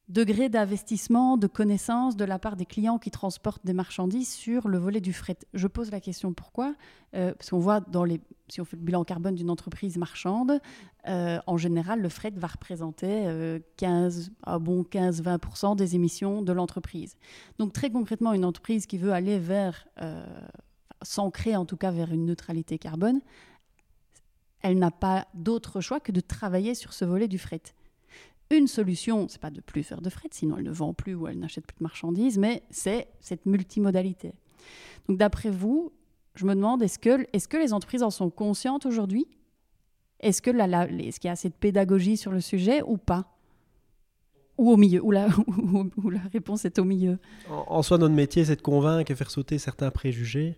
degré d'investissement, de connaissance de la part des clients qui transportent des marchandises sur le volet du fret. Je pose la question pourquoi euh, Parce qu'on voit dans les, si on fait le bilan carbone d'une entreprise marchande, euh, en général, le fret va représenter 15, ah bon, 15-20% des émissions de l'entreprise. Donc très concrètement, une entreprise qui veut aller vers, s'ancrer en tout cas vers une neutralité carbone, elle n'a pas d'autre choix que de travailler sur ce volet du fret. Une solution, c'est pas de plus faire de fret, sinon elle ne vend plus ou elle n'achète plus de marchandises, mais c'est cette multimodalité. Donc d'après vous, je me demande, est-ce que, est que les entreprises en sont conscientes aujourd'hui? Est-ce qu'il est y a assez de pédagogie sur le sujet ou pas? Ou au milieu, ou la, la réponse est au milieu. En, soi, notre métier, c'est de convaincre et faire sauter certains préjugés.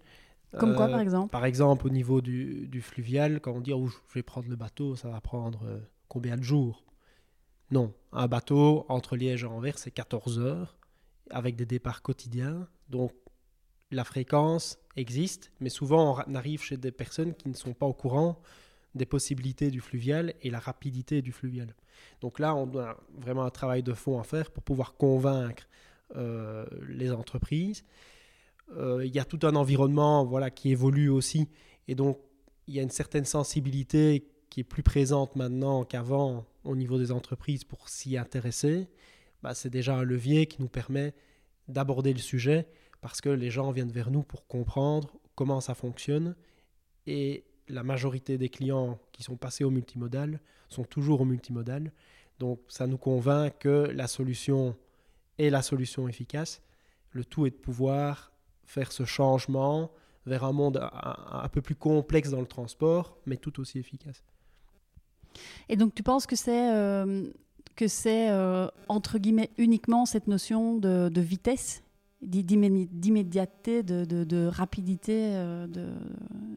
Comme quoi, par euh, exemple? Par exemple, au niveau du, fluvial, quand on dit oh, je vais prendre le bateau, ça va prendre euh, combien de jours? Non, un bateau entre Liège et Anvers, c'est 14 heures avec des départs quotidiens. Donc la fréquence existe, mais souvent on arrive chez des personnes qui ne sont pas au courant des possibilités du fluvial et la rapidité du fluvial. Donc là, on a vraiment un travail de fond à faire pour pouvoir convaincre euh, les entreprises. Euh, il y a tout un environnement voilà, qui évolue aussi, et donc il y a une certaine sensibilité qui est plus présente maintenant qu'avant au niveau des entreprises pour s'y intéresser, bah, c'est déjà un levier qui nous permet d'aborder le sujet parce que les gens viennent vers nous pour comprendre comment ça fonctionne et la majorité des clients qui sont passés au multimodal sont toujours au multimodal. Donc ça nous convainc que la solution est la solution efficace. Le tout est de pouvoir faire ce changement vers un monde un, un peu plus complexe dans le transport, mais tout aussi efficace. Et donc, tu penses que c'est euh, euh, entre guillemets uniquement cette notion de, vitesse, d'immédiateté, de, rapidité euh,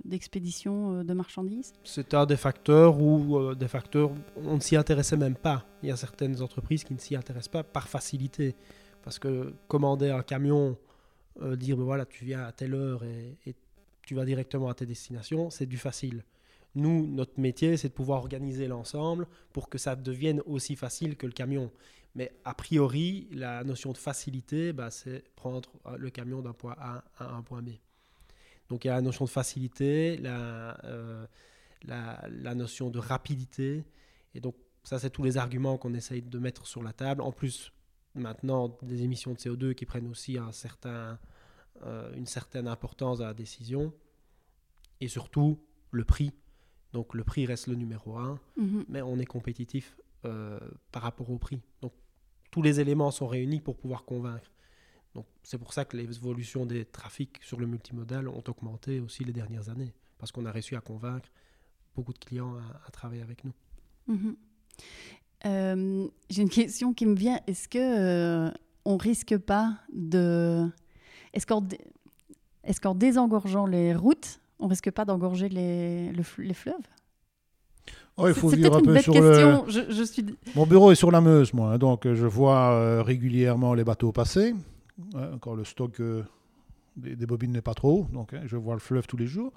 d'expédition de marchandises? C'est un des facteurs où des facteurs on ne s'y intéressait même pas. Il y a certaines entreprises qui ne s'y intéressent pas par facilité, parce que commander un camion, dire ben voilà tu viens à telle heure et tu vas directement à tes destinations, c'est du facile. Nous, notre métier, c'est de pouvoir organiser l'ensemble pour que ça devienne aussi facile que le camion. Mais a priori, la notion de facilité, bah, c'est prendre euh, le camion d'un point A à un point B. Donc il y a la notion de facilité, euh, la, la, notion de rapidité. Et donc ça, c'est tous les arguments qu'on essaye de mettre sur la table. En plus, maintenant, des émissions de CO2 qui prennent aussi un certain, euh, une certaine importance à la décision. Et surtout, le prix donc le prix reste le numéro un, mhm. mais on est compétitif euh, par rapport au prix. Donc tous les éléments sont réunis pour pouvoir convaincre. Donc c'est pour ça que les évolutions des trafics sur le multimodal ont augmenté aussi les dernières années, parce qu'on a réussi à convaincre beaucoup de clients à, travailler avec nous. Mhm. Euh, j'ai une question qui me vient. Est-ce que euh, on risque pas de, est-ce qu'en, est-ce qu'en désengorgeant les routes, on risque pas d'engorger les, les fleuves? Oh, il faut vivre un peu sur question. Je, suis... Mon bureau est sur la Meuse, moi, hein, donc euh, je vois euh, régulièrement les bateaux passer. encore le stock euh, des, bobines n'est pas trop, donc hein, je vois le fleuve tous les jours.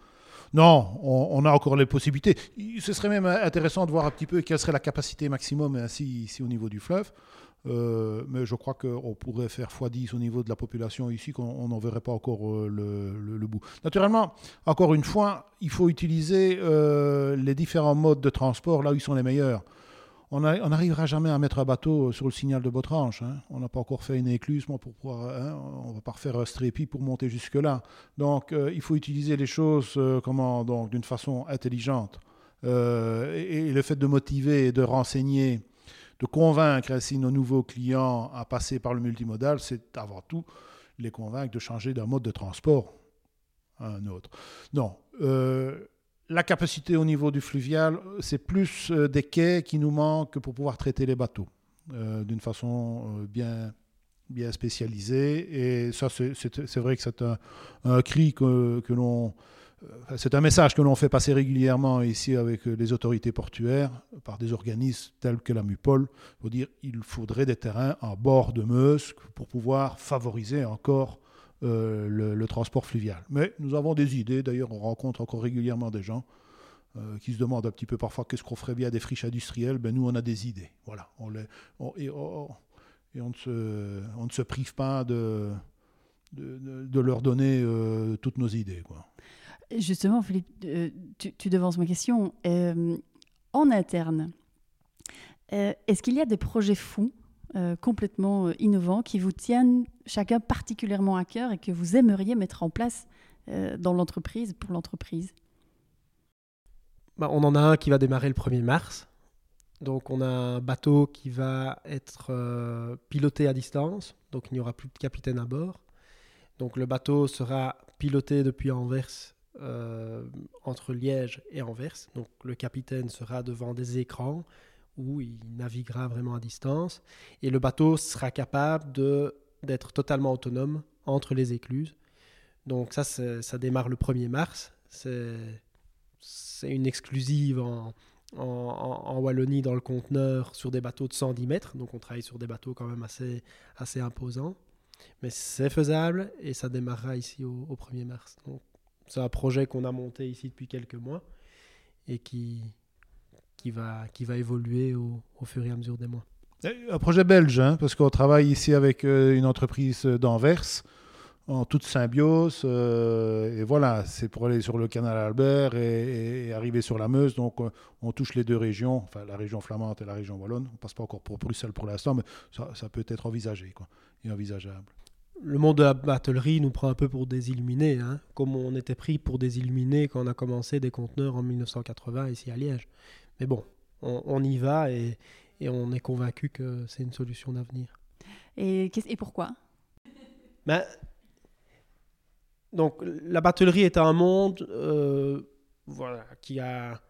Non, on, a encore les possibilités. Ce serait même intéressant de voir un petit peu quelle serait la capacité maximum ainsi ici au niveau du fleuve. Euh, mais je crois qu'on pourrait faire x10 au niveau de la population ici, qu'on n'en verrait pas encore euh, le, bout. Naturellement, encore une fois, il faut utiliser euh, les différents modes de transport là où ils sont les meilleurs. On n'arrivera jamais à mettre un bateau sur le signal de Botranche. Hein. On n'a pas encore fait une écluse pour pouvoir. Hein, on ne va pas refaire un strépi pour monter jusque-là. Donc, il faut utiliser les choses comment, d'une façon intelligente. et, le fait de motiver et de renseigner de convaincre ainsi nos nouveaux clients à passer par le multimodal, c'est avant tout les convaincre de changer d'un mode de transport à un autre. Non. Euh, la capacité au niveau du fluvial, c'est plus euh, des quais qui nous manquent pour pouvoir traiter les bateaux euh, d'une façon bien, bien spécialisée. Et ça, c'est vrai que c'est un, un, cri que, que l'on c'est un message que l'on fait passer régulièrement ici avec euh, les autorités portuaires, par des organismes tels que la MUPOL, pour dire qu'il faudrait des terrains en bord de Meuse pour pouvoir favoriser encore euh, le, transport fluvial. Mais nous avons des idées, d'ailleurs on rencontre encore régulièrement des gens qui se demandent un petit peu parfois qu'est-ce qu'on ferait bien des friches industrielles. Ben, nous on a des idées. Voilà. On et on ne se, on ne se prive pas de, leur donner euh, toutes nos idées. Justement, Philippe, euh, tu, devances ma question. Euh, en interne, est-ce qu'il y a des projets fous complètement innovants qui vous tiennent chacun particulièrement à cœur et que vous aimeriez mettre en place dans l'entreprise, pour l'entreprise? Bah, On en a un qui va démarrer le 1er mars. Donc on a un bateau qui va être piloté à distance, donc il n'y aura plus de capitaine à bord. Donc le bateau sera piloté depuis Anvers, euh, entre Liège et Anvers. Donc le capitaine sera devant des écrans où il naviguera vraiment à distance. Et le bateau sera capable d'être totalement autonome entre les écluses. Donc ça, ça démarre le 1er mars. C'est une exclusive en, Wallonie dans le conteneur sur des bateaux de 110 mètres. Donc on travaille sur des bateaux quand même assez, imposants. Mais c'est faisable et ça démarrera ici au, 1er mars. C'est un projet qu'on a monté ici depuis quelques mois et qui, qui, va, qui va évoluer au, au fur et à mesure des mois. Un projet belge, hein, parce qu'on travaille ici avec euh, une entreprise d'Anvers en toute symbiose. Euh, et voilà, c'est pour aller sur le canal Albert et, arriver sur la Meuse. Donc, on, on, touche les deux régions, enfin la région flamande et la région wallonne. On passe pas encore pour Bruxelles pour l'instant, mais ça, ça, peut être envisagé. Quoi envisageable. Le monde de la batellerie nous prend un peu pour des illuminés, hein, comme on était pris pour des illuminés quand on a commencé des conteneurs en 1980 ici à Liège. Mais bon, on, y va et, on est convaincu que c'est une solution d'avenir. Et, et pourquoi? Ben, Donc, la batellerie est un monde euh, voilà, qui a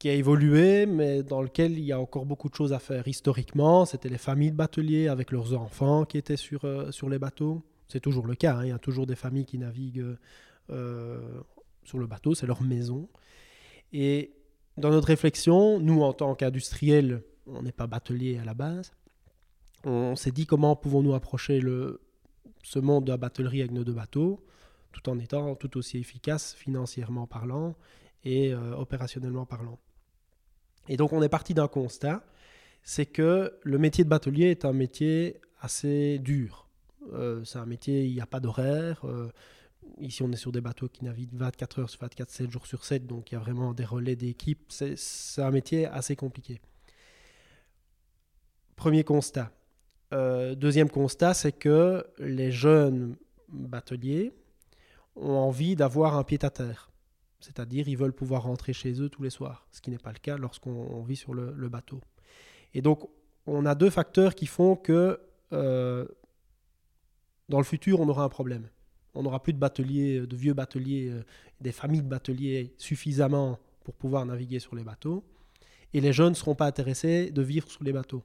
qui a évolué, mais dans lequel il y a encore beaucoup de choses à faire. Historiquement, c'était les familles de bateliers avec leurs enfants qui étaient sur, euh, sur les bateaux. C'est toujours le cas, hein. il y a toujours des familles qui naviguent euh, sur le bateau, c'est leur maison. Et dans notre réflexion, nous en tant qu'industriels, on n'est pas bateliers à la base, on s'est dit comment pouvons-nous approcher le, ce monde de la batellerie avec nos deux bateaux, tout en étant tout aussi efficace financièrement parlant et euh, opérationnellement parlant. Et donc on est parti d'un constat, c'est que le métier de batelier est un métier assez dur. Euh, c'est un métier, il n'y a pas d'horaire. Euh, ici, on est sur des bateaux qui naviguent 24 heures sur 24, 7 jours sur 7, donc il y a vraiment des relais d'équipe. C'est un métier assez compliqué. Premier constat. Euh, deuxième constat, c'est que les jeunes bateliers ont envie d'avoir un pied à terre. C'est-à-dire, ils veulent pouvoir rentrer chez eux tous les soirs, ce qui n'est pas le cas lorsqu'on vit sur le, bateau. Et donc, on a deux facteurs qui font que euh, dans le futur, on aura un problème. On n'aura plus de bateliers, de vieux bateliers, euh, des familles de bateliers suffisamment pour pouvoir naviguer sur les bateaux. Et les jeunes ne seront pas intéressés de vivre sur les bateaux.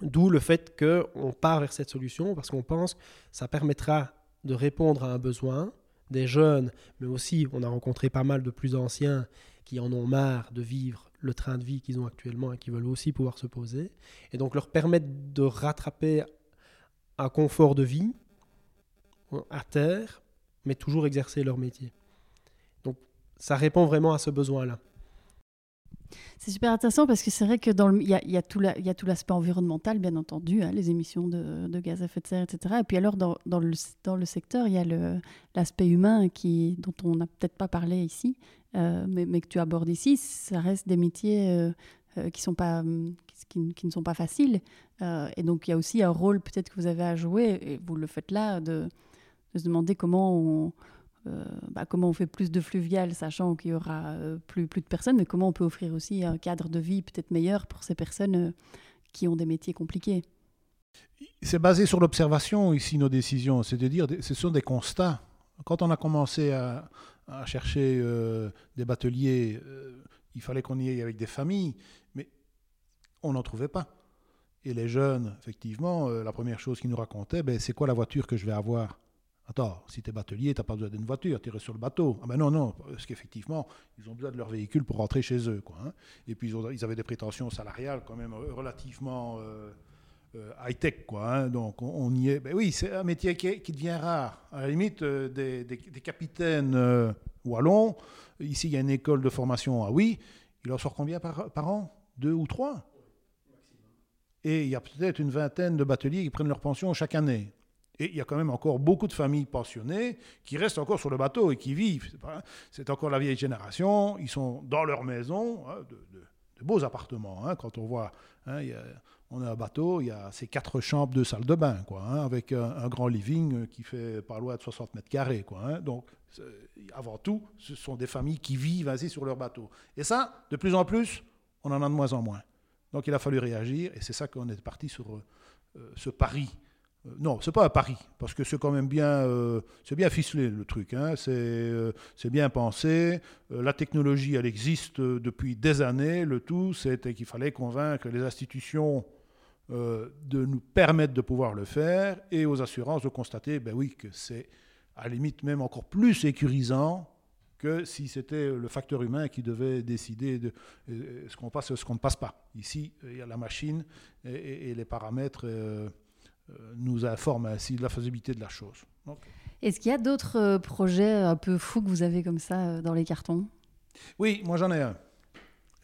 D'où le fait qu'on part vers cette solution, parce qu'on pense que ça permettra de répondre à un besoin, des jeunes, mais aussi on a rencontré pas mal de plus anciens qui en ont marre de vivre le train de vie qu'ils ont actuellement et qui veulent aussi pouvoir se poser, et donc leur permettre de rattraper un confort de vie à terre, mais toujours exercer leur métier. Donc ça répond vraiment à ce besoin-là. C'est super intéressant parce que c'est vrai que y a, tout l'aspect environnemental, bien entendu, hein, les émissions de, gaz à effet de serre, etc. Et puis alors, dans, le, secteur, il y a l'aspect humain dont on n'a peut-être pas parlé ici, euh, mais, que tu abordes ici. Ça reste des métiers euh, euh, qui, ne sont pas faciles. et donc, il y a aussi un rôle peut-être que vous avez à jouer, et vous le faites là, de, de se demander comment on euh, bah, comment on fait plus de fluvial, sachant qu'il y aura euh, plus, plus de personnes, mais comment on peut offrir aussi un cadre de vie peut-être meilleur pour ces personnes euh, qui ont des métiers compliqués? C'est basé sur l'observation ici, nos décisions. C'est-à-dire, ce sont des constats. Quand on a commencé à, chercher des bateliers, il fallait qu'on y aille avec des familles, mais on n'en trouvait pas. Et les jeunes, effectivement, la première chose qu'ils nous racontaient, ben, c'est quoi la voiture que je vais avoir? Attends, si tu es batelier, tu n'as pas besoin d'une voiture, tu sur le bateau. Ah ben non, non, parce qu'effectivement, ils ont besoin de leur véhicule pour rentrer chez eux. Quoi, hein. Et puis ils, avaient des prétentions salariales quand même relativement euh, euh, high-tech. Quoi, hein. Donc on, y est. Ben oui, c'est un métier qui, devient rare. À la limite, euh, des, capitaines wallons, ici il y a une école de formation à oui, il en sort combien par, par an? Deux ou trois? Et il y a peut-être une vingtaine de bateliers qui prennent leur pension chaque année. Et il y a quand même encore beaucoup de familles pensionnées qui restent encore sur le bateau et qui vivent. C'est encore la vieille génération. Ils sont dans leur maison, hein, de, beaux appartements. Hein, quand on voit, hein, on a un bateau, il y a ces quatre chambres, deux salles de bain, quoi, avec un, grand living qui fait pas loin de 60 mètres carrés. Quoi, Donc, avant tout, ce sont des familles qui vivent ainsi sur leur bateau. Et ça, de plus en plus, on en a de moins en moins. Donc, il a fallu réagir et c'est ça qu'on est parti sur euh, ce pari euh, non, c'est pas à Paris, parce que c'est quand même bien, euh, c'est bien ficelé le truc. Hein. Euh, c'est bien pensé. la technologie, elle existe depuis des années. Le tout, c'était qu'il fallait convaincre les institutions de nous permettre de pouvoir le faire, et aux assurances de constater, ben oui, que c'est à la limite même encore plus sécurisant que si c'était le facteur humain qui devait décider de ce qu'on passe, ce qu'on ne passe pas. Ici, il y a la machine et, les paramètres. Euh, nous informe ainsi de la faisabilité de la chose. Est-ce qu'il y a d'autres euh, projets un peu fous que vous avez comme ça euh, dans les cartons? Oui, moi j'en ai un.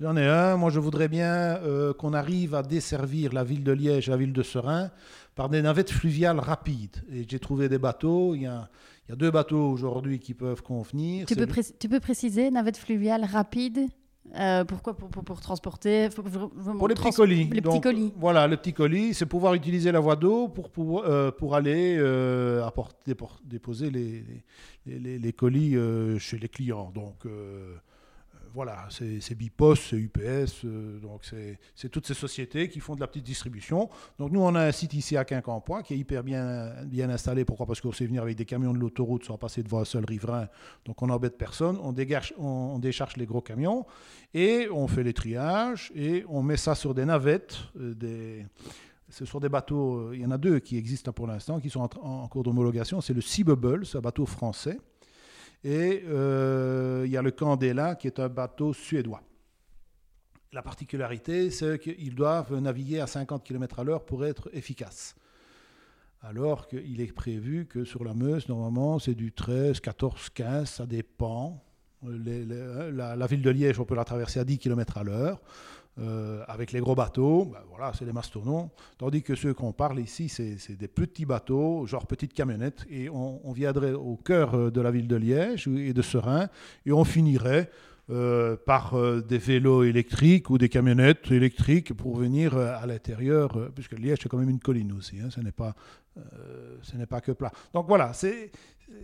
J'en ai un. Moi, je voudrais bien qu'on arrive à desservir la ville de Liège et la ville de Serein par des navettes fluviales rapides. Et j'ai trouvé des bateaux. Il y a, il y a deux bateaux aujourd'hui qui peuvent convenir. Tu peux, tu peux préciser, navettes fluviales rapides? Euh, pourquoi pour, pour, transporter? Pour les petits colis. Les petits colis. Voilà, le petit colis, c'est pouvoir utiliser la voie d'eau pour, pour, euh, pour aller euh, apporter, déposer les, les, les, colis chez les clients. Donc, voilà, c'est Bipost, c'est UPS, euh, donc c'est toutes ces sociétés qui font de la petite distribution. Donc nous, on a un site ici à Quincampoix qui est hyper bien, bien installé. Pourquoi? Parce qu'on sait venir avec des camions de l'autoroute sans passer devant un seul riverain. Donc on n'embête personne, on, décharge les gros camions et on fait les triages et on met ça sur des navettes, euh, des... Ce sont des bateaux, euh, il y en a deux qui existent pour l'instant, qui sont en, en cours d'homologation. C'est le Sea Bubble, c'est un bateau français. Et euh, il y a le Candela, qui est un bateau suédois. La particularité, c'est qu'ils doivent naviguer à 50 km à l'heure pour être efficaces. Alors qu'il est prévu que sur la Meuse, normalement, c'est du 13, 14, 15, ça dépend. la, ville de Liège, on peut la traverser à 10 km à l'heure. Euh, avec les gros bateaux, ben voilà, c'est des mastodons. Tandis que ceux qu'on parle ici, c'est des petits bateaux, genre petites camionnettes. Et on, viendrait au cœur euh, de la ville de Liège et de Serein, et on finirait euh, par des vélos électriques ou des camionnettes électriques pour venir à l'intérieur, puisque Liège c'est quand même une colline aussi, hein, ce n'est pas, ce n'est pas que plat. Donc voilà, c'est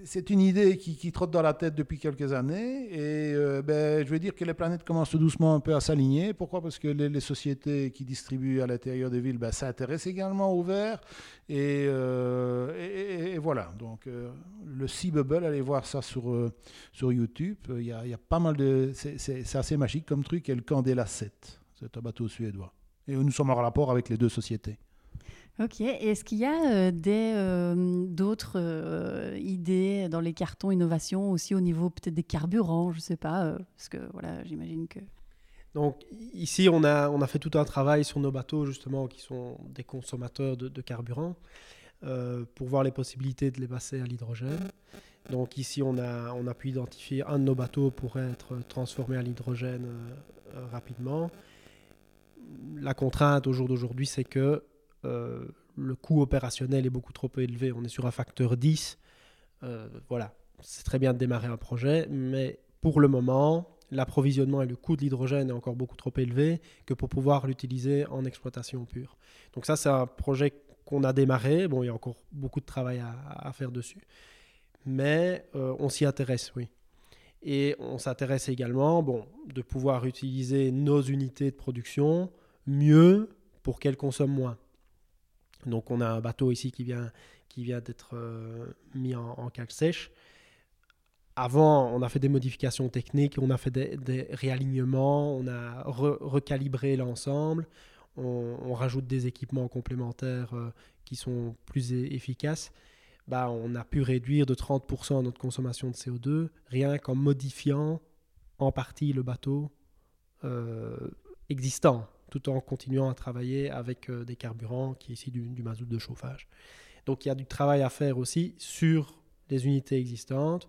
c'est une idée qui, trotte dans la tête depuis quelques années et euh, ben, je veux dire que les planètes commencent doucement un peu à s'aligner. Pourquoi? Parce que les, sociétés qui distribuent à l'intérieur des villes ben, s'intéressent également au verre et, euh, et, voilà. Donc euh, le Sea Bubble, allez voir ça sur, sur YouTube. Il y, a, il y, a, pas mal de... C'est assez magique comme truc. Et le Candela 7, c'est un bateau suédois. Et nous sommes en rapport avec les deux sociétés. Ok. Est-ce qu'il y a euh, euh, d'autres euh, idées dans les cartons innovation aussi au niveau peut-être des carburants, je sais pas, parce que voilà, j'imagine que. Donc ici, on a, on a fait tout un travail sur nos bateaux justement qui sont des consommateurs de, carburant pour voir les possibilités de les passer à l'hydrogène. Donc ici, on a, on a pu identifier un de nos bateaux pour être transformé à l'hydrogène rapidement. La contrainte au jour d'aujourd'hui, c'est que euh, le coût opérationnel est beaucoup trop élevé. On est sur un facteur 10. Euh, voilà, c'est très bien de démarrer un projet, mais pour le moment, l'approvisionnement et le coût de l'hydrogène est encore beaucoup trop élevé que pour pouvoir l'utiliser en exploitation pure. Donc ça, c'est un projet qu'on a démarré. Bon, il y a encore beaucoup de travail à, faire dessus. Mais euh, on s'y intéresse, oui. Et on s'intéresse également bon, de pouvoir utiliser nos unités de production mieux pour qu'elles consomment moins. Donc on a un bateau ici qui vient, qui vient d'être euh, mis en, cale sèche. Avant, on a fait des modifications techniques, on a fait des, réalignements, on a recalibré l'ensemble, on, rajoute des équipements complémentaires euh, qui sont plus efficaces. Bah, on a pu réduire de 30% notre consommation de CO2 rien qu'en modifiant en partie le bateau euh, existant tout en continuant à travailler avec euh, des carburants qui est ici du, mazout de chauffage. Donc il y a du travail à faire aussi sur les unités existantes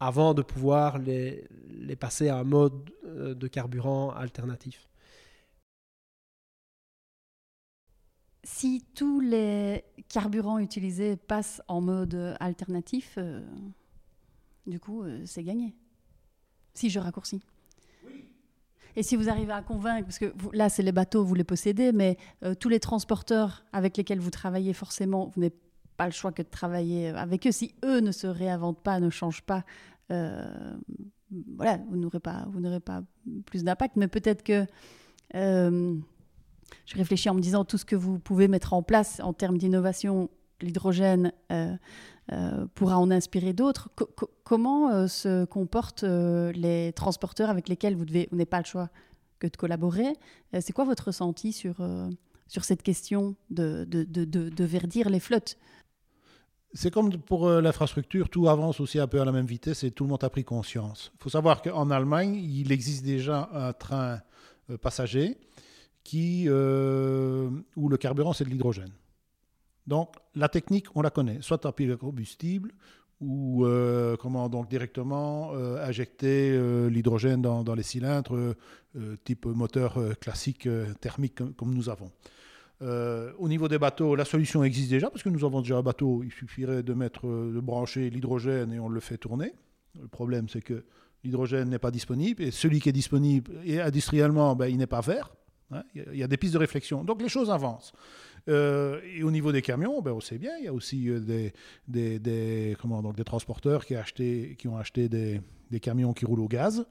avant de pouvoir les, les passer à un mode euh, de carburant alternatif. si tous les carburants utilisés passent en mode alternatif, euh, du coup, c'est gagné. Si je raccourcis. Et si vous arrivez à convaincre, parce que là, c'est les bateaux, vous les possédez, mais euh, tous les transporteurs avec lesquels vous travaillez, forcément, vous n'avez pas le choix que de travailler avec eux. Si eux ne se réinventent pas, ne changent pas, voilà, vous n'aurez pas, vous n'aurez pas plus d'impact. Mais peut-être que je réfléchis en me disant tout ce que vous pouvez mettre en place en termes d'innovation, l'hydrogène euh, euh, pourra en inspirer d'autres. comment euh, se comportent les transporteurs avec lesquels vous n'avez pas le choix que de collaborer? C'est quoi votre ressenti sur, sur cette question de, de, de, de verdir les flottes? C'est comme pour l'infrastructure, tout avance aussi un peu à la même vitesse et tout le monde a pris conscience. Il faut savoir qu'en Allemagne, il existe déjà un train passager qui, euh, où le carburant, c'est de l'hydrogène. Donc, la technique, on la connaît. Soit à le combustible, ou euh, comment donc directement euh, injecter l'hydrogène dans, dans, les cylindres type moteur classique thermique comme, nous avons. au niveau des bateaux, la solution existe déjà parce que nous avons déjà un bateau. Il suffirait de mettre, de brancher l'hydrogène et on le fait tourner. Le problème, c'est que l'hydrogène n'est pas disponible et celui qui est disponible, et industriellement, ben, il n'est pas vert Hein, il y a des pistes de réflexion. Donc les choses avancent. Euh, et au niveau des camions, ben, on sait bien, il y a aussi euh, des, comment, donc des transporteurs qui, ont acheté des, camions qui roulent au gaz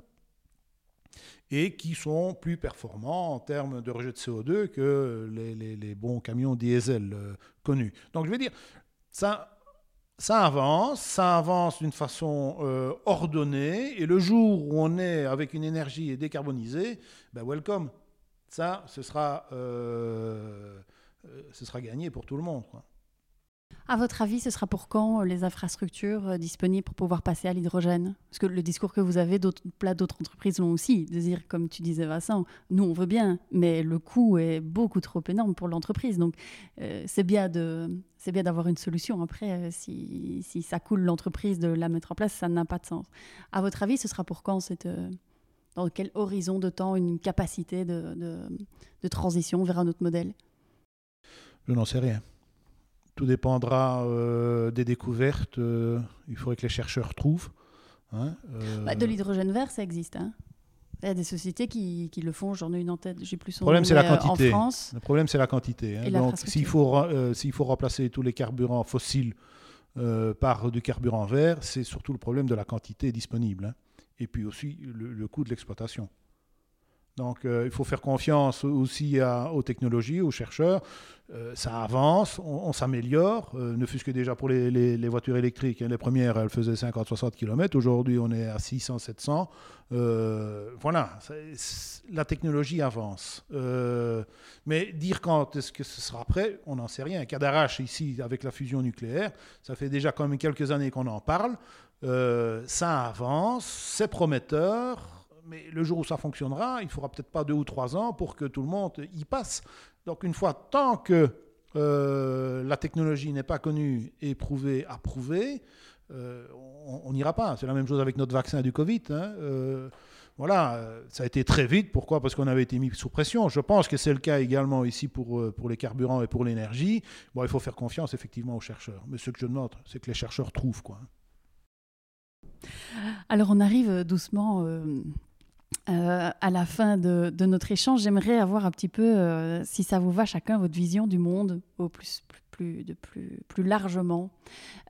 et qui sont plus performants en termes de rejet de CO2 que les, bons camions diesel euh, connus. Donc je veux dire, ça, ça avance, ça avance d'une façon ordonnée, et le jour où on est avec une énergie décarbonisée, ben welcome ça, ce sera, ce sera gagné pour tout le monde. Quoi. À votre avis, ce sera pour quand euh, les infrastructures disponibles pour pouvoir passer à l'hydrogène? Parce que le discours que vous avez, d'autres, entreprises l'ont aussi, de dire, comme tu disais Vincent, nous on veut bien, mais le coût est beaucoup trop énorme pour l'entreprise. Donc c'est bien d'avoir une solution. Après, si, si, ça coule l'entreprise de la mettre en place, ça n'a pas de sens. À votre avis, ce sera pour quand dans quel horizon de temps une capacité de, de, transition vers un autre modèle? Je n'en sais rien. Tout dépendra euh, des découvertes. Euh, il faudrait que les chercheurs trouvent. Hein, euh. bah, de l'hydrogène vert, ça existe. Hein. il y a des sociétés qui, qui le font. J'en ai une en tête. J'ai plus son le problème, c'est la quantité. En France. Le problème, c'est la quantité. Hein. Donc, s'il faut, s'il faut remplacer tous les carburants fossiles par du carburant vert, c'est surtout le problème de la quantité disponible. Et puis aussi le, coût de l'exploitation. Donc euh, il faut faire confiance aussi aux technologies, aux chercheurs. Euh, ça avance, on, s'améliore, euh, ne fût-ce que déjà pour les, voitures électriques. Hein. les premières, elles faisaient 50-60 km. Aujourd'hui, on est à 600-700. voilà, la technologie avance. mais dire quand est-ce que ce sera prêt, on n'en sait rien. Cadarache, ici, avec la fusion nucléaire, ça fait déjà quand même quelques années qu'on en parle. Ça avance, c'est prometteur, mais le jour où ça fonctionnera, il faudra peut-être pas deux ou trois ans pour que tout le monde y passe. Donc une fois, tant que euh, la technologie n'est pas connue, éprouvée, approuvée, euh, on n'ira pas. C'est la même chose avec notre vaccin du Covid. Hein. voilà, ça a été très vite. Pourquoi? Parce qu'on avait été mis sous pression. Je pense que c'est le cas également ici pour, pour les carburants et pour l'énergie. Bon, il faut faire confiance effectivement aux chercheurs. Mais ce que je demande, c'est que les chercheurs trouvent. quoi. Alors on arrive doucement euh, euh, à la fin de, notre échange. J'aimerais avoir un petit peu, euh, si ça vous va, chacun votre vision du monde au plus, plus, de plus, plus largement.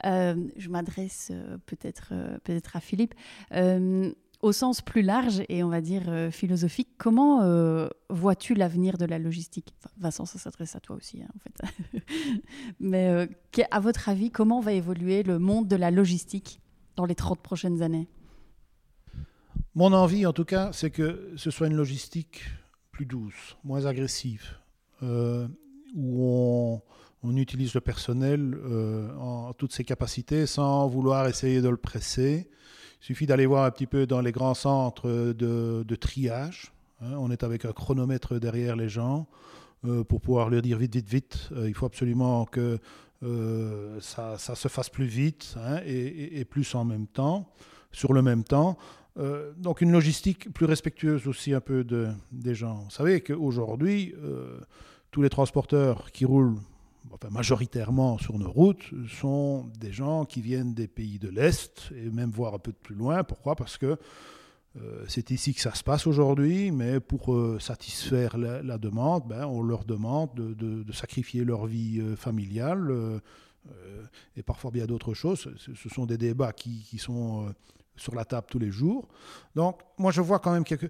je m'adresse peut-être peut-être à Philippe. au sens plus large et on va dire philosophique, comment vois-tu l'avenir de la logistique? Vincent, ça s'adresse à toi aussi, hein, en fait. Mais à votre avis, comment va évoluer le monde de la logistique dans les 30 prochaines années? Mon envie, en tout cas, c'est que ce soit une logistique plus douce, moins agressive, euh, où on, utilise le personnel euh, en toutes ses capacités sans vouloir essayer de le presser. Il suffit d'aller voir un petit peu dans les grands centres de, triage. Hein. on est avec un chronomètre derrière les gens euh, pour pouvoir leur dire vite, vite, vite. il faut absolument que ça, se fasse plus vite hein, et, plus en même temps, sur le même temps. Euh, donc une logistique plus respectueuse aussi un peu de, des gens. Vous savez qu'aujourd'hui, euh, tous les transporteurs qui roulent majoritairement sur nos routes sont des gens qui viennent des pays de l'Est et même voire un peu plus loin. Pourquoi? Parce que euh, c'est ici que ça se passe aujourd'hui, mais pour satisfaire la, demande, ben, on leur demande de, sacrifier leur vie familiale et parfois bien d'autres choses. Ce, sont des débats qui sont sur la table tous les jours. Donc, moi, je vois quand même quelque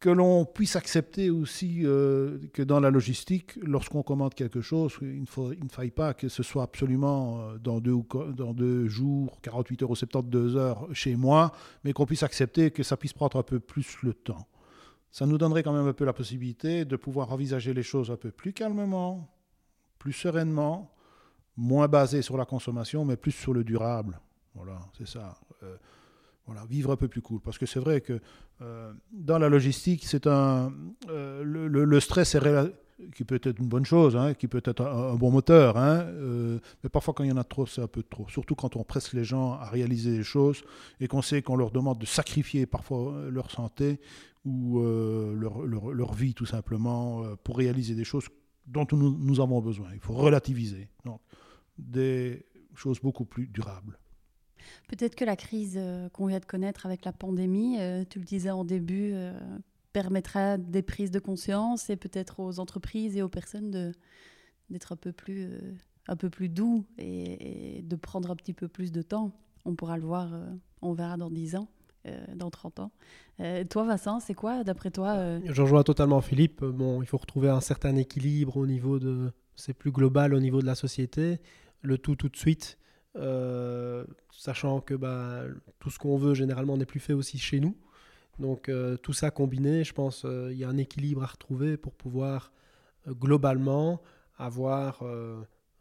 que l'on puisse accepter aussi euh, que dans la logistique, lorsqu'on commande quelque chose, il ne, faille pas que ce soit absolument euh, dans deux, dans deux jours, 48 heures ou 72 heures chez moi, mais qu'on puisse accepter que ça puisse prendre un peu plus le temps. Ça nous donnerait quand même un peu la possibilité de pouvoir envisager les choses un peu plus calmement, plus sereinement, moins basé sur la consommation, mais plus sur le durable. Voilà, c'est ça. Euh, voilà, vivre un peu plus cool. Parce que c'est vrai que euh, dans la logistique, c'est un euh, le, stress est qui peut être une bonne chose, hein, qui peut être un, bon moteur, hein, mais parfois quand il y en a trop, c'est un peu trop. Surtout quand on presse les gens à réaliser des choses et qu'on sait qu'on leur demande de sacrifier parfois leur santé ou leur, leur, vie tout simplement pour réaliser des choses dont nous, nous avons besoin. Il faut relativiser. Donc, des choses beaucoup plus durables. Peut-être que la crise euh, qu'on vient de connaître avec la pandémie, euh, tu le disais en début, euh, permettra des prises de conscience et peut-être aux entreprises et aux personnes d'être un peu plus doux et, de prendre un petit peu plus de temps. On pourra le voir, on verra dans 10 ans, dans 30 ans. toi, Vincent, c'est quoi, d'après toi Je rejoins totalement Philippe. Bon, il faut retrouver un certain équilibre au niveau de. C'est plus global au niveau de la société. Le tout tout de suite, sachant que bah, tout ce qu'on veut généralement n'est plus fait aussi chez nous. Donc euh, tout ça combiné, je pense qu'il euh, y a un équilibre à retrouver pour pouvoir globalement avoir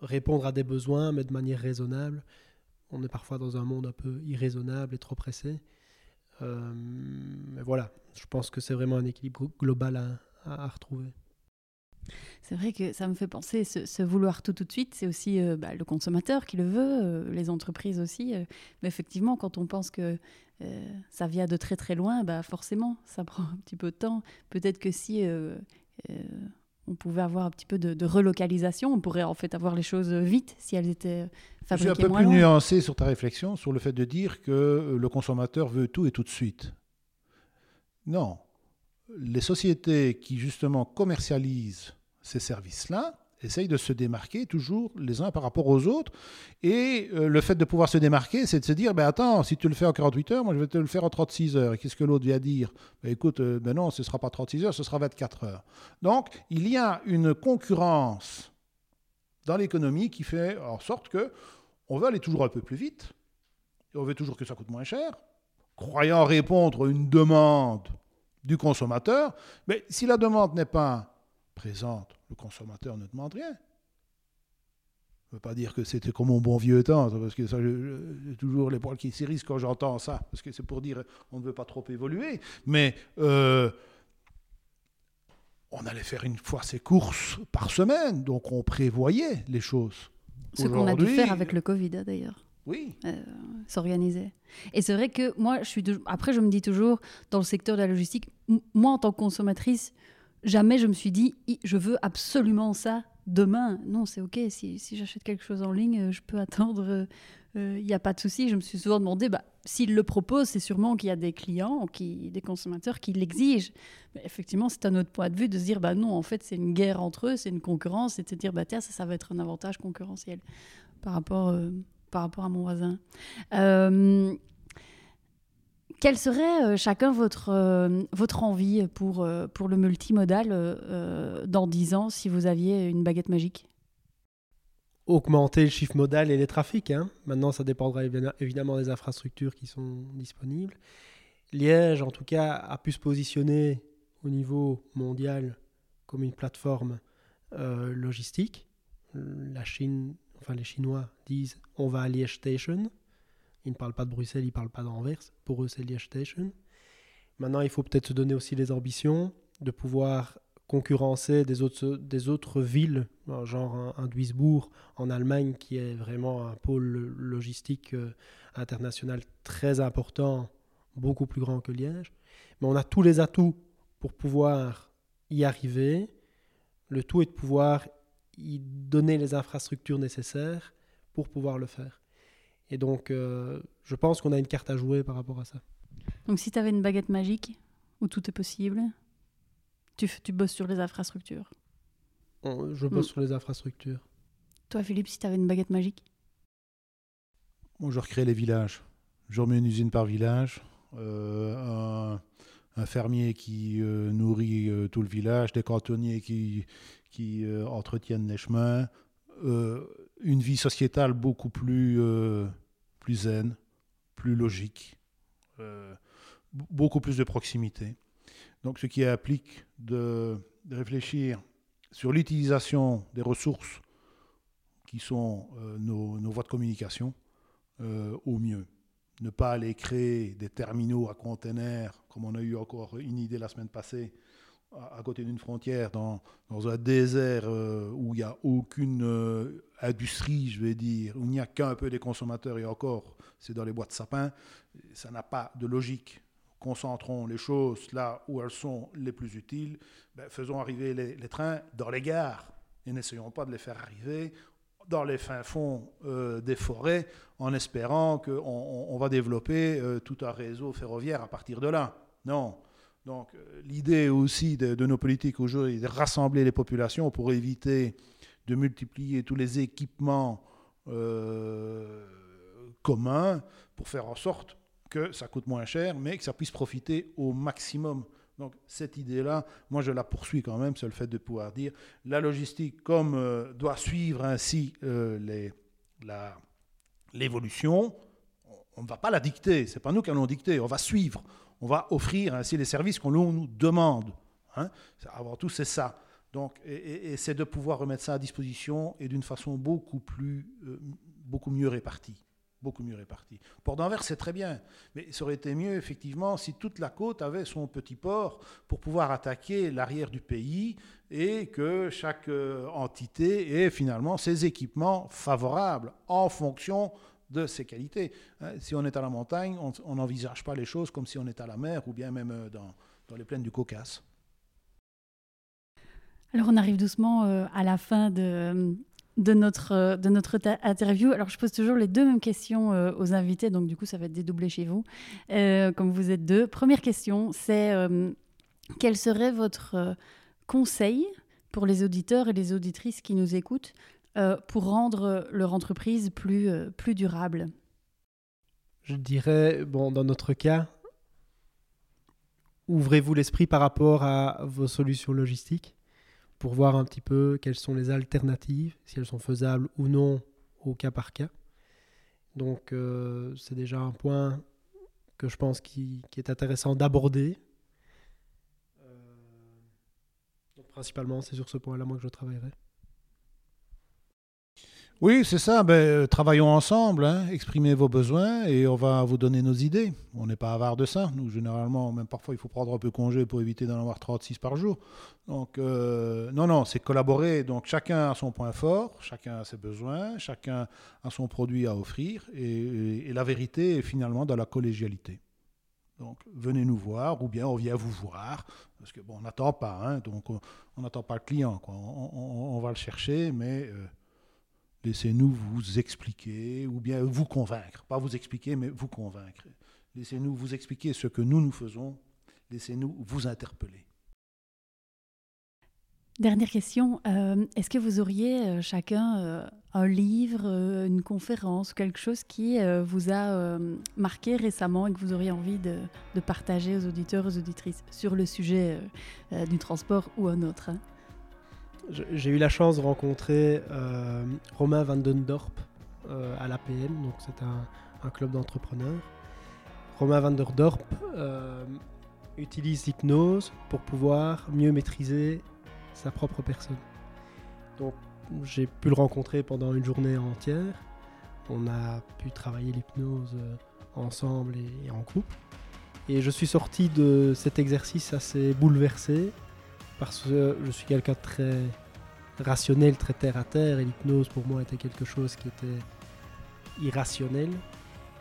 répondre à des besoins, mais de manière raisonnable. On est parfois dans un monde un peu irraisonnable et trop pressé. mais voilà, je pense que c'est vraiment un équilibre global à retrouver. C'est vrai que ça me fait penser, ce, vouloir tout tout de suite, c'est aussi euh, bah, le consommateur qui le veut, euh, les entreprises aussi. Euh. mais effectivement, quand on pense que ça vient de très très loin, bah forcément, ça prend un petit peu de temps. Peut-être que si on pouvait avoir un petit peu de, relocalisation, on pourrait en fait avoir les choses vite si elles étaient fabriquées Je suis un peu plus nuancé sur ta réflexion, sur le fait de dire que le consommateur veut tout et tout de suite. Non. Les sociétés qui justement commercialisent ces services-là essayent de se démarquer toujours les uns par rapport aux autres. Et euh, le fait de pouvoir se démarquer, c'est de se dire, ben attends, si tu le fais en 48 heures, moi je vais te le faire en 36 heures. Et qu'est-ce que l'autre vient dire? Ben, Écoute, euh, ben non, ce ne sera pas 36 heures, ce sera 24 heures. Donc, il y a une concurrence dans l'économie qui fait en sorte que on veut aller toujours un peu plus vite, et on veut toujours que ça coûte moins cher, croyant répondre à une demande du consommateur. Mais si la demande n'est pas présente, le consommateur ne demande rien. Je ne veux pas dire que c'était comme mon bon vieux temps, parce que ça, j'ai toujours les poils qui s'irrissent quand j'entends ça, parce que c'est pour dire on ne veut pas trop évoluer. Mais euh, on allait faire une fois ses courses par semaine, donc on prévoyait les choses. Ce qu'on a dû faire avec le Covid, hein, d'ailleurs. Oui. Euh, s'organiser. Et c'est vrai que moi, je suis après, je me dis toujours, dans le secteur de la logistique, moi, en tant que consommatrice, jamais je me suis dit, je veux absolument ça demain. Non, c'est OK. Si, j'achète quelque chose en ligne, euh, je peux attendre. Il euh, n'y a pas de souci. Je me suis souvent demandé, bah, s'il le propose, c'est sûrement qu'il y a des clients, qui, des consommateurs qui l'exigent. Mais effectivement, c'est un autre point de vue de se dire, bah non, en fait, c'est une guerre entre eux, c'est une concurrence, et de se dire, bah tiens, ça, ça va être un avantage concurrentiel par rapport, par rapport à mon voisin. Quelle serait euh, chacun votre, euh, votre envie pour, euh, pour le multimodal dans 10 ans si vous aviez une baguette magique? Augmenter le chiffre modal et les trafics. Hein. Maintenant, ça dépendra évidemment des infrastructures qui sont disponibles. Liège, en tout cas, a pu se positionner au niveau mondial comme une plateforme logistique. La Chine, enfin les Chinois disent on va à Liège Station. Ils ne parlent pas de Bruxelles, ils ne parlent pas d'Anvers. Pour eux, c'est Liège Station. Maintenant, il faut peut-être se donner aussi les ambitions de pouvoir concurrencer des autres, villes, genre un, Duisbourg en Allemagne, qui est vraiment un pôle logistique euh, international très important, beaucoup plus grand que Liège. Mais on a tous les atouts pour pouvoir y arriver. Le tout est de pouvoir y donner les infrastructures nécessaires pour pouvoir le faire. Et donc, euh, je pense qu'on a une carte à jouer par rapport à ça. Donc, si tu avais une baguette magique où tout est possible, tu, tu bosses sur les infrastructures. On- Je bosse Mm. sur les infrastructures. Toi, Philippe, si tu avais une baguette magique? Moi, je recrée les villages. Je remets une usine par village. euh, un, un fermier qui euh, nourrit euh, tout le village, des cantonniers qui, qui euh, entretiennent les chemins, une vie sociétale beaucoup plus, plus zen, plus logique, beaucoup plus de proximité. Donc, ce qui implique de, réfléchir sur l'utilisation des ressources qui sont nos, voies de communication au mieux. Ne pas aller créer des terminaux à containers, comme on a eu encore une idée la semaine passée, à, côté d'une frontière, dans, dans un désert euh, où il n'y a aucune euh, industrie, je vais dire, où il n'y a qu'un peu des consommateurs, et encore, c'est dans les bois de sapin, ça n'a pas de logique. Concentrons les choses là où elles sont les plus utiles. Ben, faisons arriver les trains dans les gares et n'essayons pas de les faire arriver dans les fins fonds euh, des forêts en espérant qu'on on, va développer euh, tout un réseau ferroviaire à partir de là. Non. Donc euh, l'idée aussi de, nos politiques aujourd'hui est de rassembler les populations pour éviter de multiplier tous les équipements communs pour faire en sorte que ça coûte moins cher, mais que ça puisse profiter au maximum. Donc cette idée-là, moi je la poursuis quand même, c'est le fait de pouvoir dire la logistique comme euh, doit suivre ainsi euh, l'évolution, on- ne va pas la dicter, c'est pas nous qui allons dicter, on va suivre, on va offrir ainsi les services qu'on nous demande. Hein. Avant tout, c'est ça. Donc, et c'est de pouvoir remettre ça à disposition et d'une façon beaucoup plus, euh, beaucoup mieux répartie. Beaucoup mieux répartie. Port d'Anvers, c'est très bien, mais ça aurait été mieux, effectivement, si toute la côte avait son petit port pour pouvoir attaquer l'arrière du pays et que chaque euh, entité ait finalement ses équipements favorables en fonction de ses qualités. Hein, si on est à la montagne, on n'envisage pas les choses comme si on était à la mer ou bien même euh, dans, dans les plaines du Caucase. Alors, on arrive doucement euh, à la fin de, de notre, euh, de notre interview. Alors, je pose toujours les deux mêmes questions euh, aux invités, donc du coup, ça va être dédoublé chez vous, euh, comme vous êtes deux. Première question, c'est quel serait votre conseil pour les auditeurs et les auditrices qui nous écoutent pour rendre leur entreprise plus, plus durable? Je dirais, bon, dans notre cas, ouvrez-vous l'esprit par rapport à vos solutions logistiques pour voir un petit peu quelles sont les alternatives, si elles sont faisables ou non au cas par cas. Donc, euh, c'est déjà un point que je pense qui, est intéressant d'aborder. Euh, principalement, c'est sur ce point-là, moi, que je travaillerai. Oui, c'est ça. Ben, euh, travaillons ensemble, hein, exprimez vos besoins et on va vous donner nos idées. On n'est pas avare de ça. Nous, généralement, même parfois, il faut prendre un peu congé pour éviter d'en avoir 36 par jour. Donc, euh, non, non, c'est collaborer. Donc, chacun a son point fort, chacun a ses besoins, chacun a son produit à offrir. Et, la vérité est finalement dans la collégialité. Donc, venez nous voir ou bien on vient vous voir. Parce que, bon, on n'attend pas. hein, donc, on n'attend pas le client. On va le chercher, mais. euh, Laissez-nous vous expliquer ou bien vous convaincre. Pas vous expliquer, mais vous convaincre. Laissez-nous vous expliquer ce que nous, nous faisons. Laissez-nous vous interpeller. Dernière question, euh, est-ce que vous auriez euh, chacun euh, un livre, une conférence, quelque chose qui vous a marqué récemment et que vous auriez envie de, partager aux auditeurs, aux auditrices sur le sujet du transport ou un autre? J'ai eu la chance de rencontrer euh, Romain Van Den Dorp euh, à l'APM, donc c'est un, club d'entrepreneurs. Romain Van Der Dorp euh, utilise l'hypnose pour pouvoir mieux maîtriser sa propre personne. Donc j'ai pu le rencontrer pendant une journée entière. On a pu travailler l'hypnose euh, ensemble et en couple. Et je suis sorti de cet exercice assez bouleversé parce que je suis quelqu'un de très rationnel, très terre à terre, et l'hypnose pour moi était quelque chose qui était irrationnel.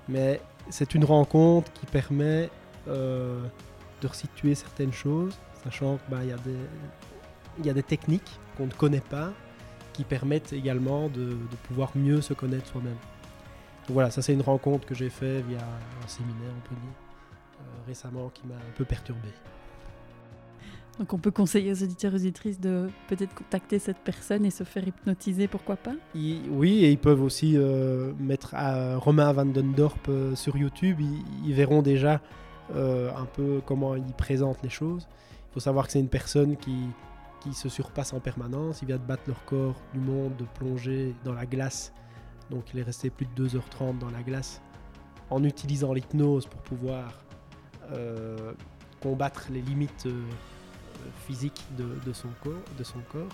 Mais c'est une rencontre qui permet euh, de resituer certaines choses, sachant qu'il y, a des- il y a des techniques qu'on ne connaît pas qui permettent également de, pouvoir mieux se connaître soi-même. Voilà, ça c'est une rencontre que j'ai fait via un séminaire, on peut dire, euh, récemment qui m'a un peu perturbé. Donc on peut conseiller aux auditeurs et auditrices de peut-être contacter cette personne et se faire hypnotiser, pourquoi pas? Oui, et ils peuvent aussi euh, mettre à Romain Van Den Dorp euh, sur YouTube. Ils, verront déjà euh, un peu comment il présente les choses. Il faut savoir que c'est une personne qui, qui se surpasse en permanence. Il vient de battre le record du monde de plonger dans la glace. Donc il est resté plus de 2h30 dans la glace en utilisant l'hypnose pour pouvoir euh, combattre les limites physiques de, de son corps, de son corps.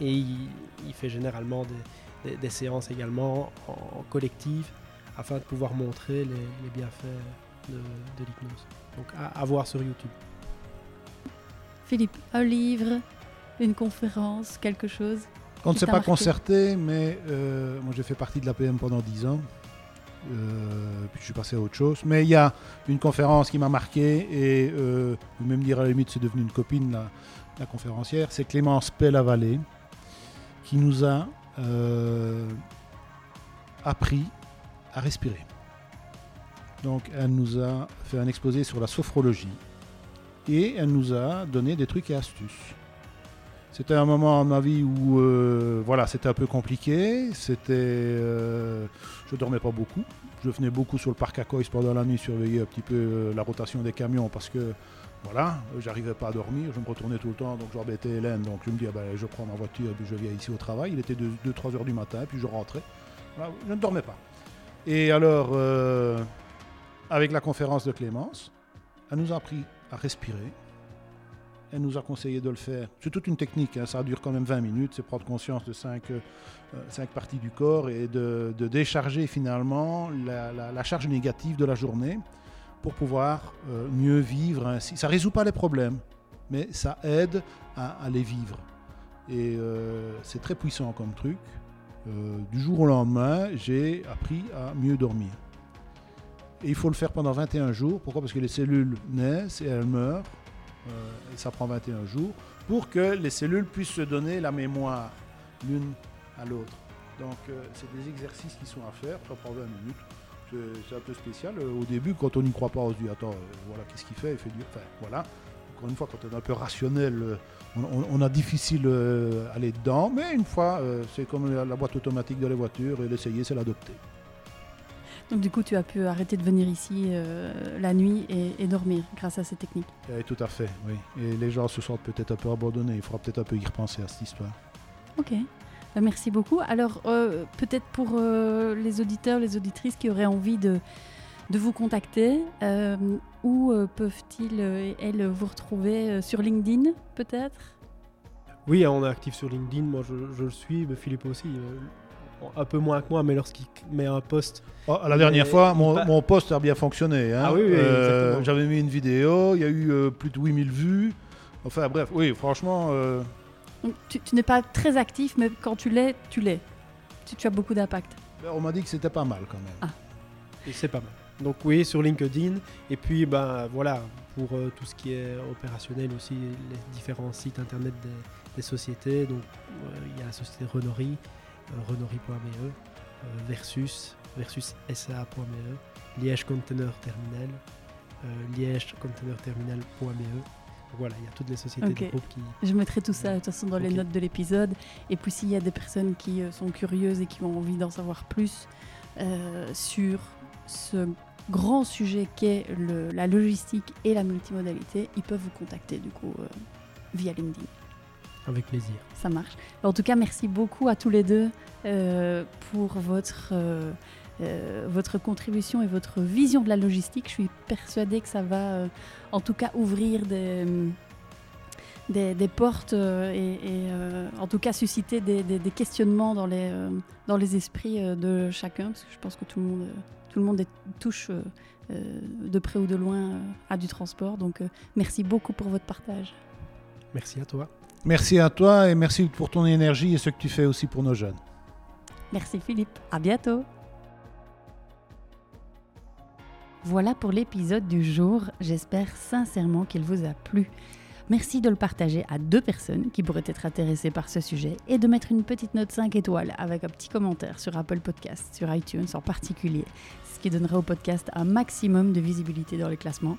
Et il, il fait généralement des, des- des séances également en, en collectif afin de pouvoir montrer les, les bienfaits de, de l'hypnose. Donc à, à voir sur YouTube. Philippe, un livre, une conférence, quelque chose On ne s'est pas marqué? concerté, mais euh, moi j'ai fait partie de l'APM pendant 10 ans. Euh, puis je suis passé à autre chose. Mais il y a une conférence qui m'a marqué et euh, vais même dire à la limite c'est devenu une copine la, conférencière. C'est Clémence Pelle-Vallée qui nous a euh, appris à respirer. Donc elle nous a fait un exposé sur la sophrologie et elle nous a donné des trucs et astuces. C'était un moment dans ma vie où euh, voilà, c'était un peu compliqué. C'était, euh, je dormais pas beaucoup. Je venais beaucoup sur le parc à Coys pendant la nuit surveiller un petit peu euh, la rotation des camions parce que voilà, j'arrivais pas à dormir. Je me retournais tout le temps, donc j'embêtais Hélène. Donc je me dis, ah ben, je prends ma voiture, puis je viens ici au travail. Il était 2-3 heures du matin, puis je rentrais. Voilà, je ne dormais pas. Et alors, euh, avec la conférence de Clémence, elle nous a appris à respirer. Elle nous a conseillé de le faire. C'est toute une technique, hein, ça dure quand même 20 minutes, c'est prendre conscience de cinq, euh, cinq parties du corps et de, décharger finalement la, charge négative de la journée pour pouvoir euh, mieux vivre ainsi. Ça ne résout pas les problèmes, mais ça aide à, les vivre. Et euh, c'est très puissant comme truc. Euh, du jour au lendemain, j'ai appris à mieux dormir. Et il faut le faire pendant 21 jours. Pourquoi? Parce que les cellules naissent et elles meurent. Euh, et ça prend 21 jours pour que les cellules puissent se donner la mémoire l'une à l'autre. Donc euh, c'est des exercices qui sont à faire, ça prend 20 minutes. C'est- un peu spécial. Euh, au début, quand on n'y croit pas, on se dit attends, voilà, qu'est-ce qu'il fait? Il fait du. Enfin, voilà. Encore une fois, quand on est un peu rationnel, on, a difficile à aller dedans. Mais une fois, c'est comme la, la boîte automatique de les voitures et l'essayer, c'est l'adopter. Donc du coup, tu as pu arrêter de venir ici euh, la nuit et, et dormir grâce à ces techniques. Eh, tout à fait, oui. Et les gens se sentent peut-être un peu abandonnés. Il faudra peut-être un peu y repenser à cette histoire. Ok. Bah, merci beaucoup. Alors, euh, peut-être pour euh, les auditeurs, les auditrices qui auraient envie de, de vous contacter, euh, où euh, peuvent-ils euh, et elles vous retrouver euh, sur LinkedIn, peut-être? Oui, on est actif sur LinkedIn, moi je, je le suis, mais Philippe aussi. Euh, un peu moins que moi, mais lorsqu'il met un post, Oh, la dernière Mais- fois, mon, bah- mon post a bien fonctionné. hein. Ah oui, oui, Euh. J'avais mis une vidéo, il y a eu euh, plus de 8000 vues. Enfin bref, oui, franchement, euh, Donc, Tu, tu n'es pas très actif, mais quand tu l'es, tu l'es. Tu, tu as beaucoup d'impact. on m'a dit que c'était pas mal quand même. Ah. et c'est pas mal. Donc oui, sur LinkedIn, et puis ben voilà, pour euh, tout ce qui est opérationnel aussi, les différents sites internet des, des sociétés, donc euh, il y a la société Renori, euh, renori.be, euh, versus, versus sa.be, Liège Container Terminal, euh, Liège Container Terminal.be. Voilà, il y a toutes les sociétés du groupe qui, Je mettrai tout ça de toute façon dans les notes de l'épisode. Et puis s'il y a des personnes qui euh, sont curieuses et qui ont envie d'en savoir plus euh, sur ce grand sujet qu'est la logistique et la multimodalité, ils peuvent vous contacter du coup euh, via LinkedIn. Avec plaisir. Ça marche. En tout cas, merci beaucoup à tous les deux euh, pour votre, euh, euh, votre contribution et votre vision de la logistique. Je suis persuadée que ça va en tout cas ouvrir des, des, des portes et, et, en tout cas susciter des, questionnements dans les, dans les esprits de chacun, parce que je pense que tout le monde, tout le monde est- touche de près ou de loin à du transport. Donc merci beaucoup pour votre partage. Merci à toi. Merci à toi et merci pour ton énergie et ce que tu fais aussi pour nos jeunes. Merci Philippe, à bientôt. Voilà pour l'épisode du jour, j'espère sincèrement qu'il vous a plu. Merci de le partager à deux personnes qui pourraient être intéressées par ce sujet et de mettre une petite note 5 étoiles avec un petit commentaire sur Apple Podcast, sur iTunes en particulier, ce qui donnera au podcast un maximum de visibilité dans les classements.